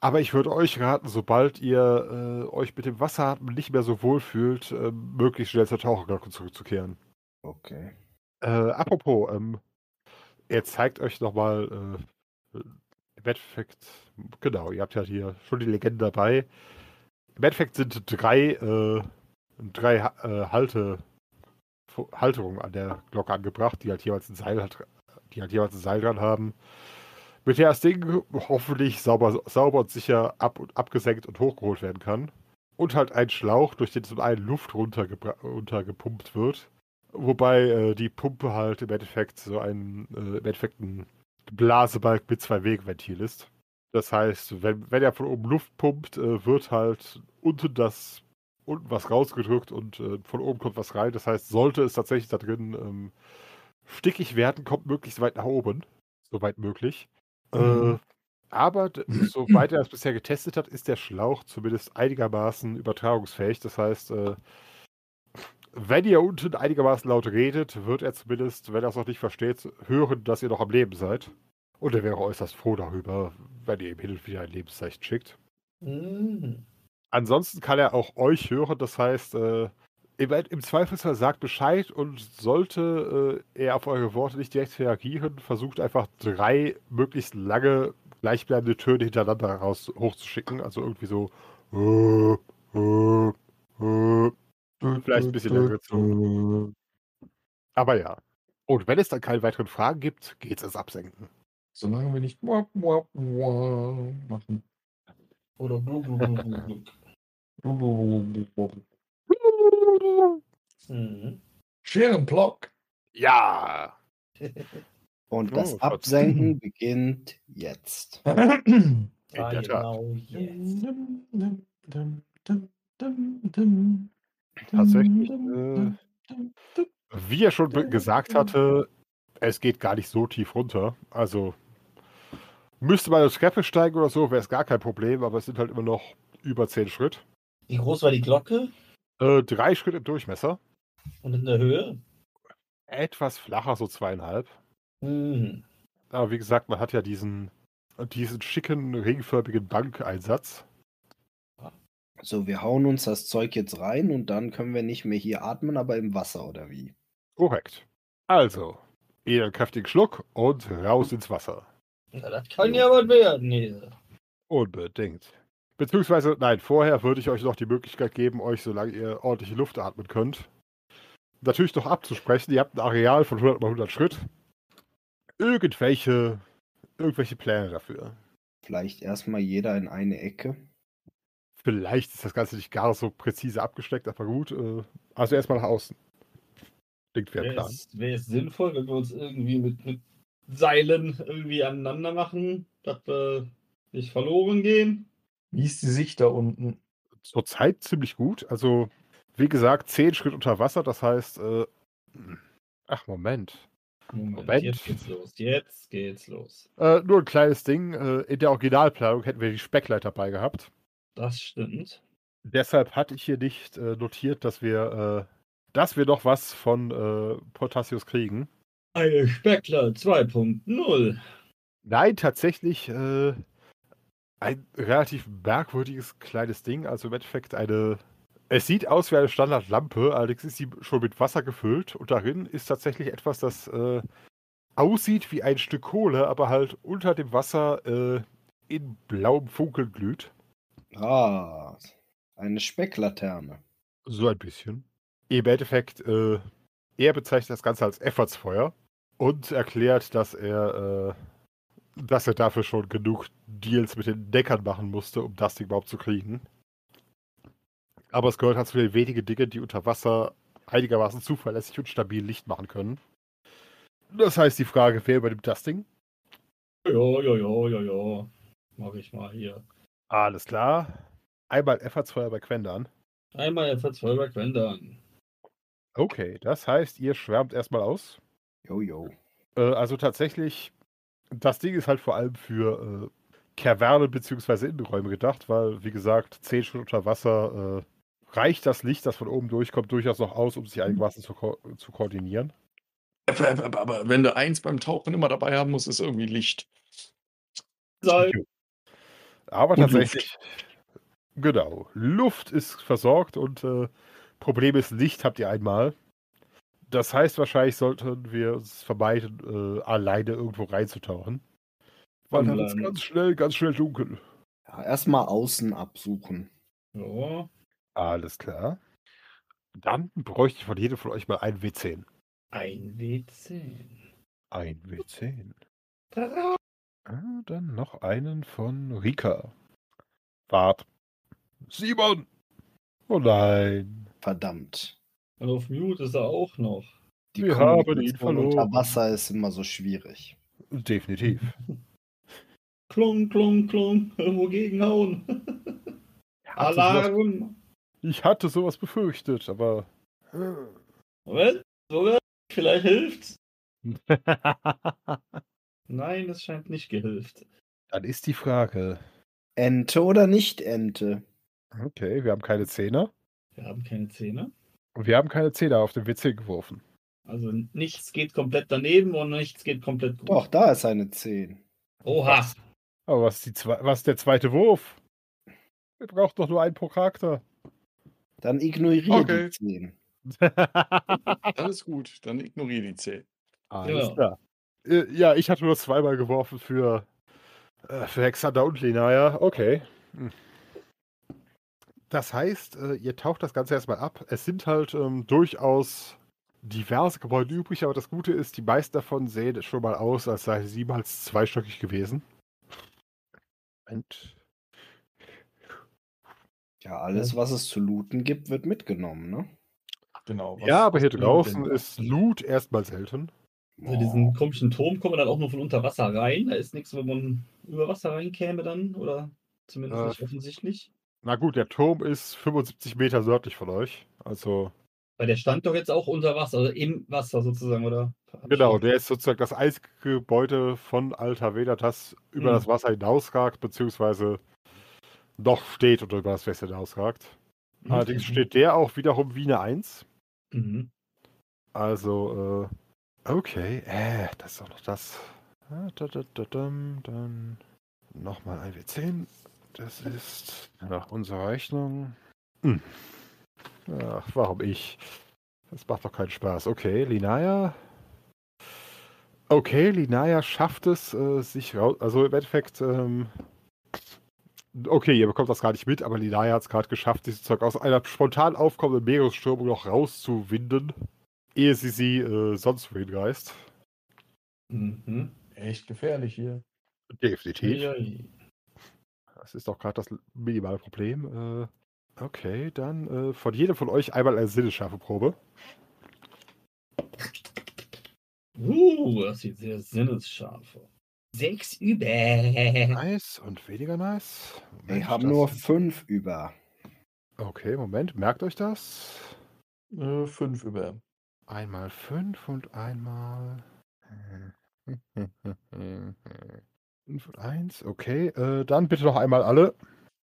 Aber ich würde euch raten, sobald ihr äh, euch mit dem Wasseratmen nicht mehr so wohl fühlt, äh, möglichst schnell zur Taucherglocke zurückzukehren. Okay. Äh, apropos, ähm, er zeigt euch nochmal äh, im Endeffekt, genau, ihr habt ja hier schon die Legende dabei. Im Endeffekt sind drei, äh, drei äh, Halte, Halterungen an der Glocke angebracht, die halt jeweils ein Seil, die halt jeweils ein Seil dran haben. Mit der das Ding hoffentlich sauber, sauber und sicher ab und abgesenkt und hochgeholt werden kann. Und halt ein Schlauch, durch den zum einen Luft runtergepumpt wird. Wobei äh, die Pumpe halt im Endeffekt so ein, äh, im Endeffekt ein Blasebalg mit zwei Wegventil ist. Das heißt, wenn, wenn er von oben Luft pumpt, äh, wird halt unten das unten was rausgedrückt und äh, von oben kommt was rein. Das heißt, sollte es tatsächlich da drin ähm, stickig werden, kommt möglichst weit nach oben. Soweit möglich. Äh, Mhm. aber soweit er es bisher getestet hat, ist der Schlauch zumindest einigermaßen übertragungsfähig. Das heißt, äh, wenn ihr unten einigermaßen laut redet, wird er zumindest, wenn er es noch nicht versteht, hören, dass ihr noch am Leben seid. Und er wäre äußerst froh darüber, wenn ihr ihm hin und wieder ein Lebenszeichen schickt. Mhm. Ansonsten kann er auch euch hören, das heißt, äh, im, im Zweifelsfall sagt Bescheid und sollte äh, er auf eure Worte nicht direkt reagieren, versucht einfach drei möglichst lange gleichbleibende Töne hintereinander raus hochzuschicken. Also irgendwie so. Äh, äh, äh, Vielleicht ein bisschen länger gezogen. aber ja. Und wenn es dann keine weiteren Fragen gibt, geht's ins Absenken. Solange wir nicht machen. Oder. Mhm. Scherenblock. Ja! Und Oh, das Gott. Absenken beginnt jetzt. In der Tat. genau jetzt. Tatsächlich, äh, Wie er schon gesagt hatte, es geht gar nicht so tief runter. Also müsste man aufs Treppe steigen oder so, wäre es gar kein Problem, aber es sind halt immer noch über 10 Schritt. Wie groß war die Glocke? Äh, drei Schritt im Durchmesser. Und in der Höhe? Etwas flacher, so zweieinhalb. Mhm. Aber wie gesagt, man hat ja diesen, diesen schicken, ringförmigen Bankeinsatz. So, wir hauen uns das Zeug jetzt rein und dann können wir nicht mehr hier atmen, aber im Wasser oder wie? Korrekt. Also, eher einen kräftigen Schluck und raus ins Wasser. Na, das kann ja was werden hier. Unbedingt. Beziehungsweise, nein, vorher würde ich euch noch die Möglichkeit geben, euch, solange ihr ordentliche Luft atmen könnt, natürlich noch abzusprechen. Ihr habt ein Areal von 100 mal 100 Schritt. Irgendwelche, irgendwelche Pläne dafür. Vielleicht erstmal jeder in eine Ecke. Vielleicht ist das Ganze nicht gar so präzise abgesteckt, aber gut. Äh, also erstmal nach außen. Klingt Wäre Plan. es, wär es sinnvoll, wenn wir uns irgendwie mit, mit Seilen irgendwie aneinander machen, dass wir nicht verloren gehen? Wie ist die Sicht da unten? Zurzeit ziemlich gut. Also, wie gesagt, 10 Schritt unter Wasser, das heißt, äh, ach, Moment. Moment, Moment. jetzt geht's los. Jetzt geht's los. Äh, nur ein kleines Ding. Äh, in der Originalplanung hätten wir die Speckleiter dabei gehabt. Das stimmt. Deshalb hatte ich hier nicht äh, notiert, dass wir, äh, dass wir noch was von äh, Potassius kriegen. Eine Speckler 2.0. Nein, tatsächlich äh, ein relativ merkwürdiges kleines Ding. Also im Endeffekt eine. Es sieht aus wie eine Standardlampe, allerdings ist sie schon mit Wasser gefüllt und darin ist tatsächlich etwas, das äh, aussieht wie ein Stück Kohle, aber halt unter dem Wasser äh, in blauem Funkeln glüht. Ah, eine Specklaterne. So ein bisschen. Im Endeffekt, äh, er bezeichnet das Ganze als Effortsfeuer und erklärt, dass er, äh, dass er dafür schon genug Deals mit den Deckern machen musste, um das Ding überhaupt zu kriegen. Aber es gehört halt zu den wenigen Dingen, die unter Wasser einigermaßen zuverlässig und stabil Licht machen können. Das heißt, die Frage, wer übernimmt das Ding? Ja, ja, ja, ja, ja. Mach ich mal hier. Alles klar. Einmal Effortsfeuer bei Quendan. Einmal F2 bei Quendan. Okay, das heißt, ihr schwärmt erstmal aus. Jojo. Äh, also tatsächlich, das Ding ist halt vor allem für äh, Kaverne bzw. Innenräume gedacht, weil, wie gesagt, 10 Stunden unter Wasser äh, reicht das Licht, das von oben durchkommt, durchaus noch aus, um sich einigermaßen zu, ko zu koordinieren. Aber, aber, aber wenn du eins beim Tauchen immer dabei haben musst, ist irgendwie Licht. Sei. Aber Und tatsächlich, genau, Luft ist versorgt und äh, Problem ist, Licht habt ihr einmal. Das heißt, wahrscheinlich sollten wir es vermeiden, äh, alleine irgendwo reinzutauchen. Weil dann wird es Online. ganz schnell, ganz schnell dunkel. Ja, erstmal außen absuchen. Ja. Alles klar. Dann bräuchte ich von jedem von euch mal einen W10. Ein W10. Ein W10. Tada. Ah, dann noch einen von Rika. Wart. Simon! Oh nein. Verdammt. Und auf Mute ist er auch noch. Die Wir haben ihn Kommunikation verloren. unter Wasser ist immer so schwierig. Definitiv. Klong. Irgendwo gegenhauen. Hatte sowas, Alarm. ich hatte sowas befürchtet, aber. Moment, Moment. Vielleicht hilft's. Nein, das scheint nicht gehilft. Dann ist die Frage. Ente oder nicht Ente? Okay, wir haben keine Zehner. Wir haben keine Zähne. Und wir haben keine Zehner auf den WC geworfen. Also nichts geht komplett daneben und nichts geht komplett gut. Doch, da ist eine 10. Oha. Aber was ist, die zwe was ist der zweite Wurf? Wir brauchen doch nur einen pro Charakter. Dann ignoriere Okay. die 10. Alles gut, dann ignoriere die 10. Alles Ja. klar. Äh, ja, ich hatte nur zweimal geworfen für, äh, für Hexander und Linaya. Okay. Hm. Das heißt, äh, ihr taucht das Ganze erstmal ab. Es sind halt ähm, durchaus diverse Gebäude übrig, aber das Gute ist, die meisten davon sehen schon mal aus, als sei sie mal zweistöckig gewesen. Und Ja, alles, was es zu looten gibt, wird mitgenommen, ne? Genau. was- ja, aber hier draußen ist Loot erstmal selten. Also diesen komischen Turm kommt man dann auch nur von unter Wasser rein. Da ist nichts, wo man über Wasser reinkäme dann. Oder zumindest Äh, nicht offensichtlich. Na gut, der Turm ist 75 Meter nördlich von euch. Also, Weil der stand doch jetzt auch unter Wasser, also im Wasser sozusagen, oder? genau, der ist sozusagen das einzige Gebäude von Alta Veda, das über Mhm. das Wasser hinausragt, beziehungsweise noch steht oder über das Wasser hinausragt. Mhm. Allerdings steht der auch wiederum wie eine 1. Mhm. Also, äh, okay, äh, das ist auch noch das. Ah, Dann nochmal ein W10. Das ist nach unserer Rechnung. Hm. Ach, warum ich? Das macht doch keinen Spaß. Okay, Linaya. Okay, Linaya schafft es, äh, sich raus. Also im Endeffekt, ähm, okay, ihr bekommt das gar nicht mit, aber Linaya hat es gerade geschafft, dieses Zeug aus einer spontan aufkommenden Meeresströmung noch rauszuwinden, ehe sie sie äh, sonst wohin geist. Mhm. Echt gefährlich hier. Definitiv. Uiui. Das ist doch gerade das minimale Problem. Äh, okay, dann äh, von jedem von euch einmal eine sinnesscharfe Probe. Uh, das sieht sehr sinnesscharf aus. Sechs über. Nice und weniger nice. Wir Moment, haben das nur 5 über. Okay, Moment, merkt euch das. Äh, fünf über. Einmal fünf und einmal. Fünf und eins, okay. Äh, dann bitte noch einmal alle.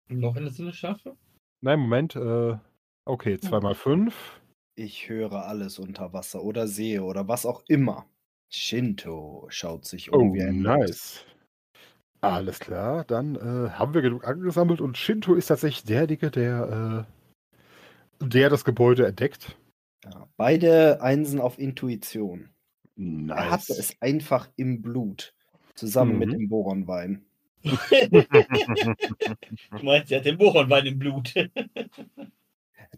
Noch eine Sinnesschärfe? Nein, Moment. Äh, okay, zweimal fünf. Ich höre alles unter Wasser oder sehe oder was auch immer. Shinto schaut sich um Oh, wie ein nice. Alles klar, dann äh, haben wir genug angesammelt und Shinto ist tatsächlich derjenige, der, äh, der das Gebäude entdeckt. Ja, beide Einsen auf hat Nice. es einfach im Blut. Zusammen mit Mhm. dem Boronwein. du meinst, er hat den Bohrenwein im Blut.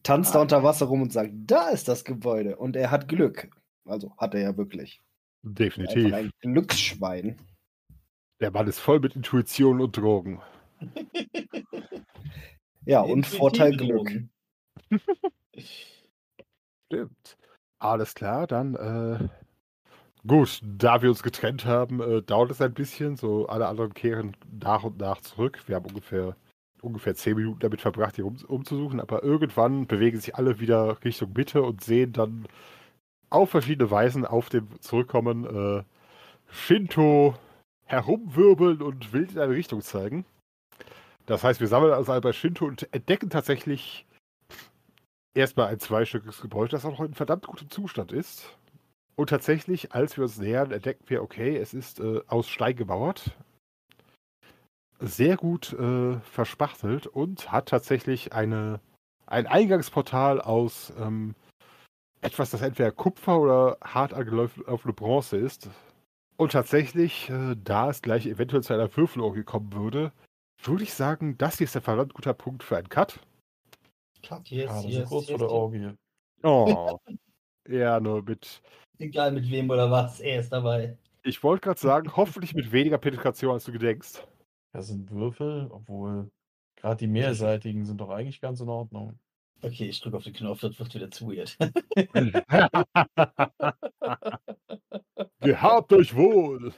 Tanzt da unter Wasser rum und sagt, da ist das Gebäude. Und er hat Glück. Also hat er ja wirklich. Definitiv. Ein Glücksschwein. Der Mann ist voll mit Intuition und Drogen. Ja, und Vorteil Glück. Stimmt. Alles klar, dann äh, gut, da wir uns getrennt haben, äh, dauert es ein bisschen. So alle anderen kehren nach und nach zurück. Wir haben ungefähr ungefähr zehn Minuten damit verbracht, hier um, umzusuchen, aber irgendwann bewegen sich alle wieder Richtung Mitte und sehen dann auf verschiedene Weisen auf dem Zurückkommen äh, Shinto herumwirbeln und wild in eine Richtung zeigen. Das heißt, wir sammeln also bei Shinto und entdecken tatsächlich erstmal ein zweistöckiges Gebäude, das auch noch in verdammt gutem Zustand ist. Und tatsächlich, als wir uns nähern, entdecken wir, okay, es ist äh, aus Stein gebaut, sehr gut äh, verspachtelt und hat tatsächlich eine, ein Eingangsportal aus ähm, etwas, das entweder Kupfer oder hart angelaufene Bronze ist. Und tatsächlich, äh, da es gleich eventuell zu einer Würfelorgie kommen würde, würde ich sagen, das hier ist ein verdammt guter Punkt für einen Cut. Yes, Gerade so yes, kurz vor yes, der yes. Orgie. Oh. ja, nur mit. Egal mit wem oder was, er ist dabei. Ich wollte gerade sagen, hoffentlich mit weniger Penetration, als du gedenkst. Das sind Würfel, obwohl gerade die mehrseitigen sind doch eigentlich ganz in Ordnung. Okay, ich drücke auf den Knopf, das wird wieder zu weird. Gehabt euch wohl!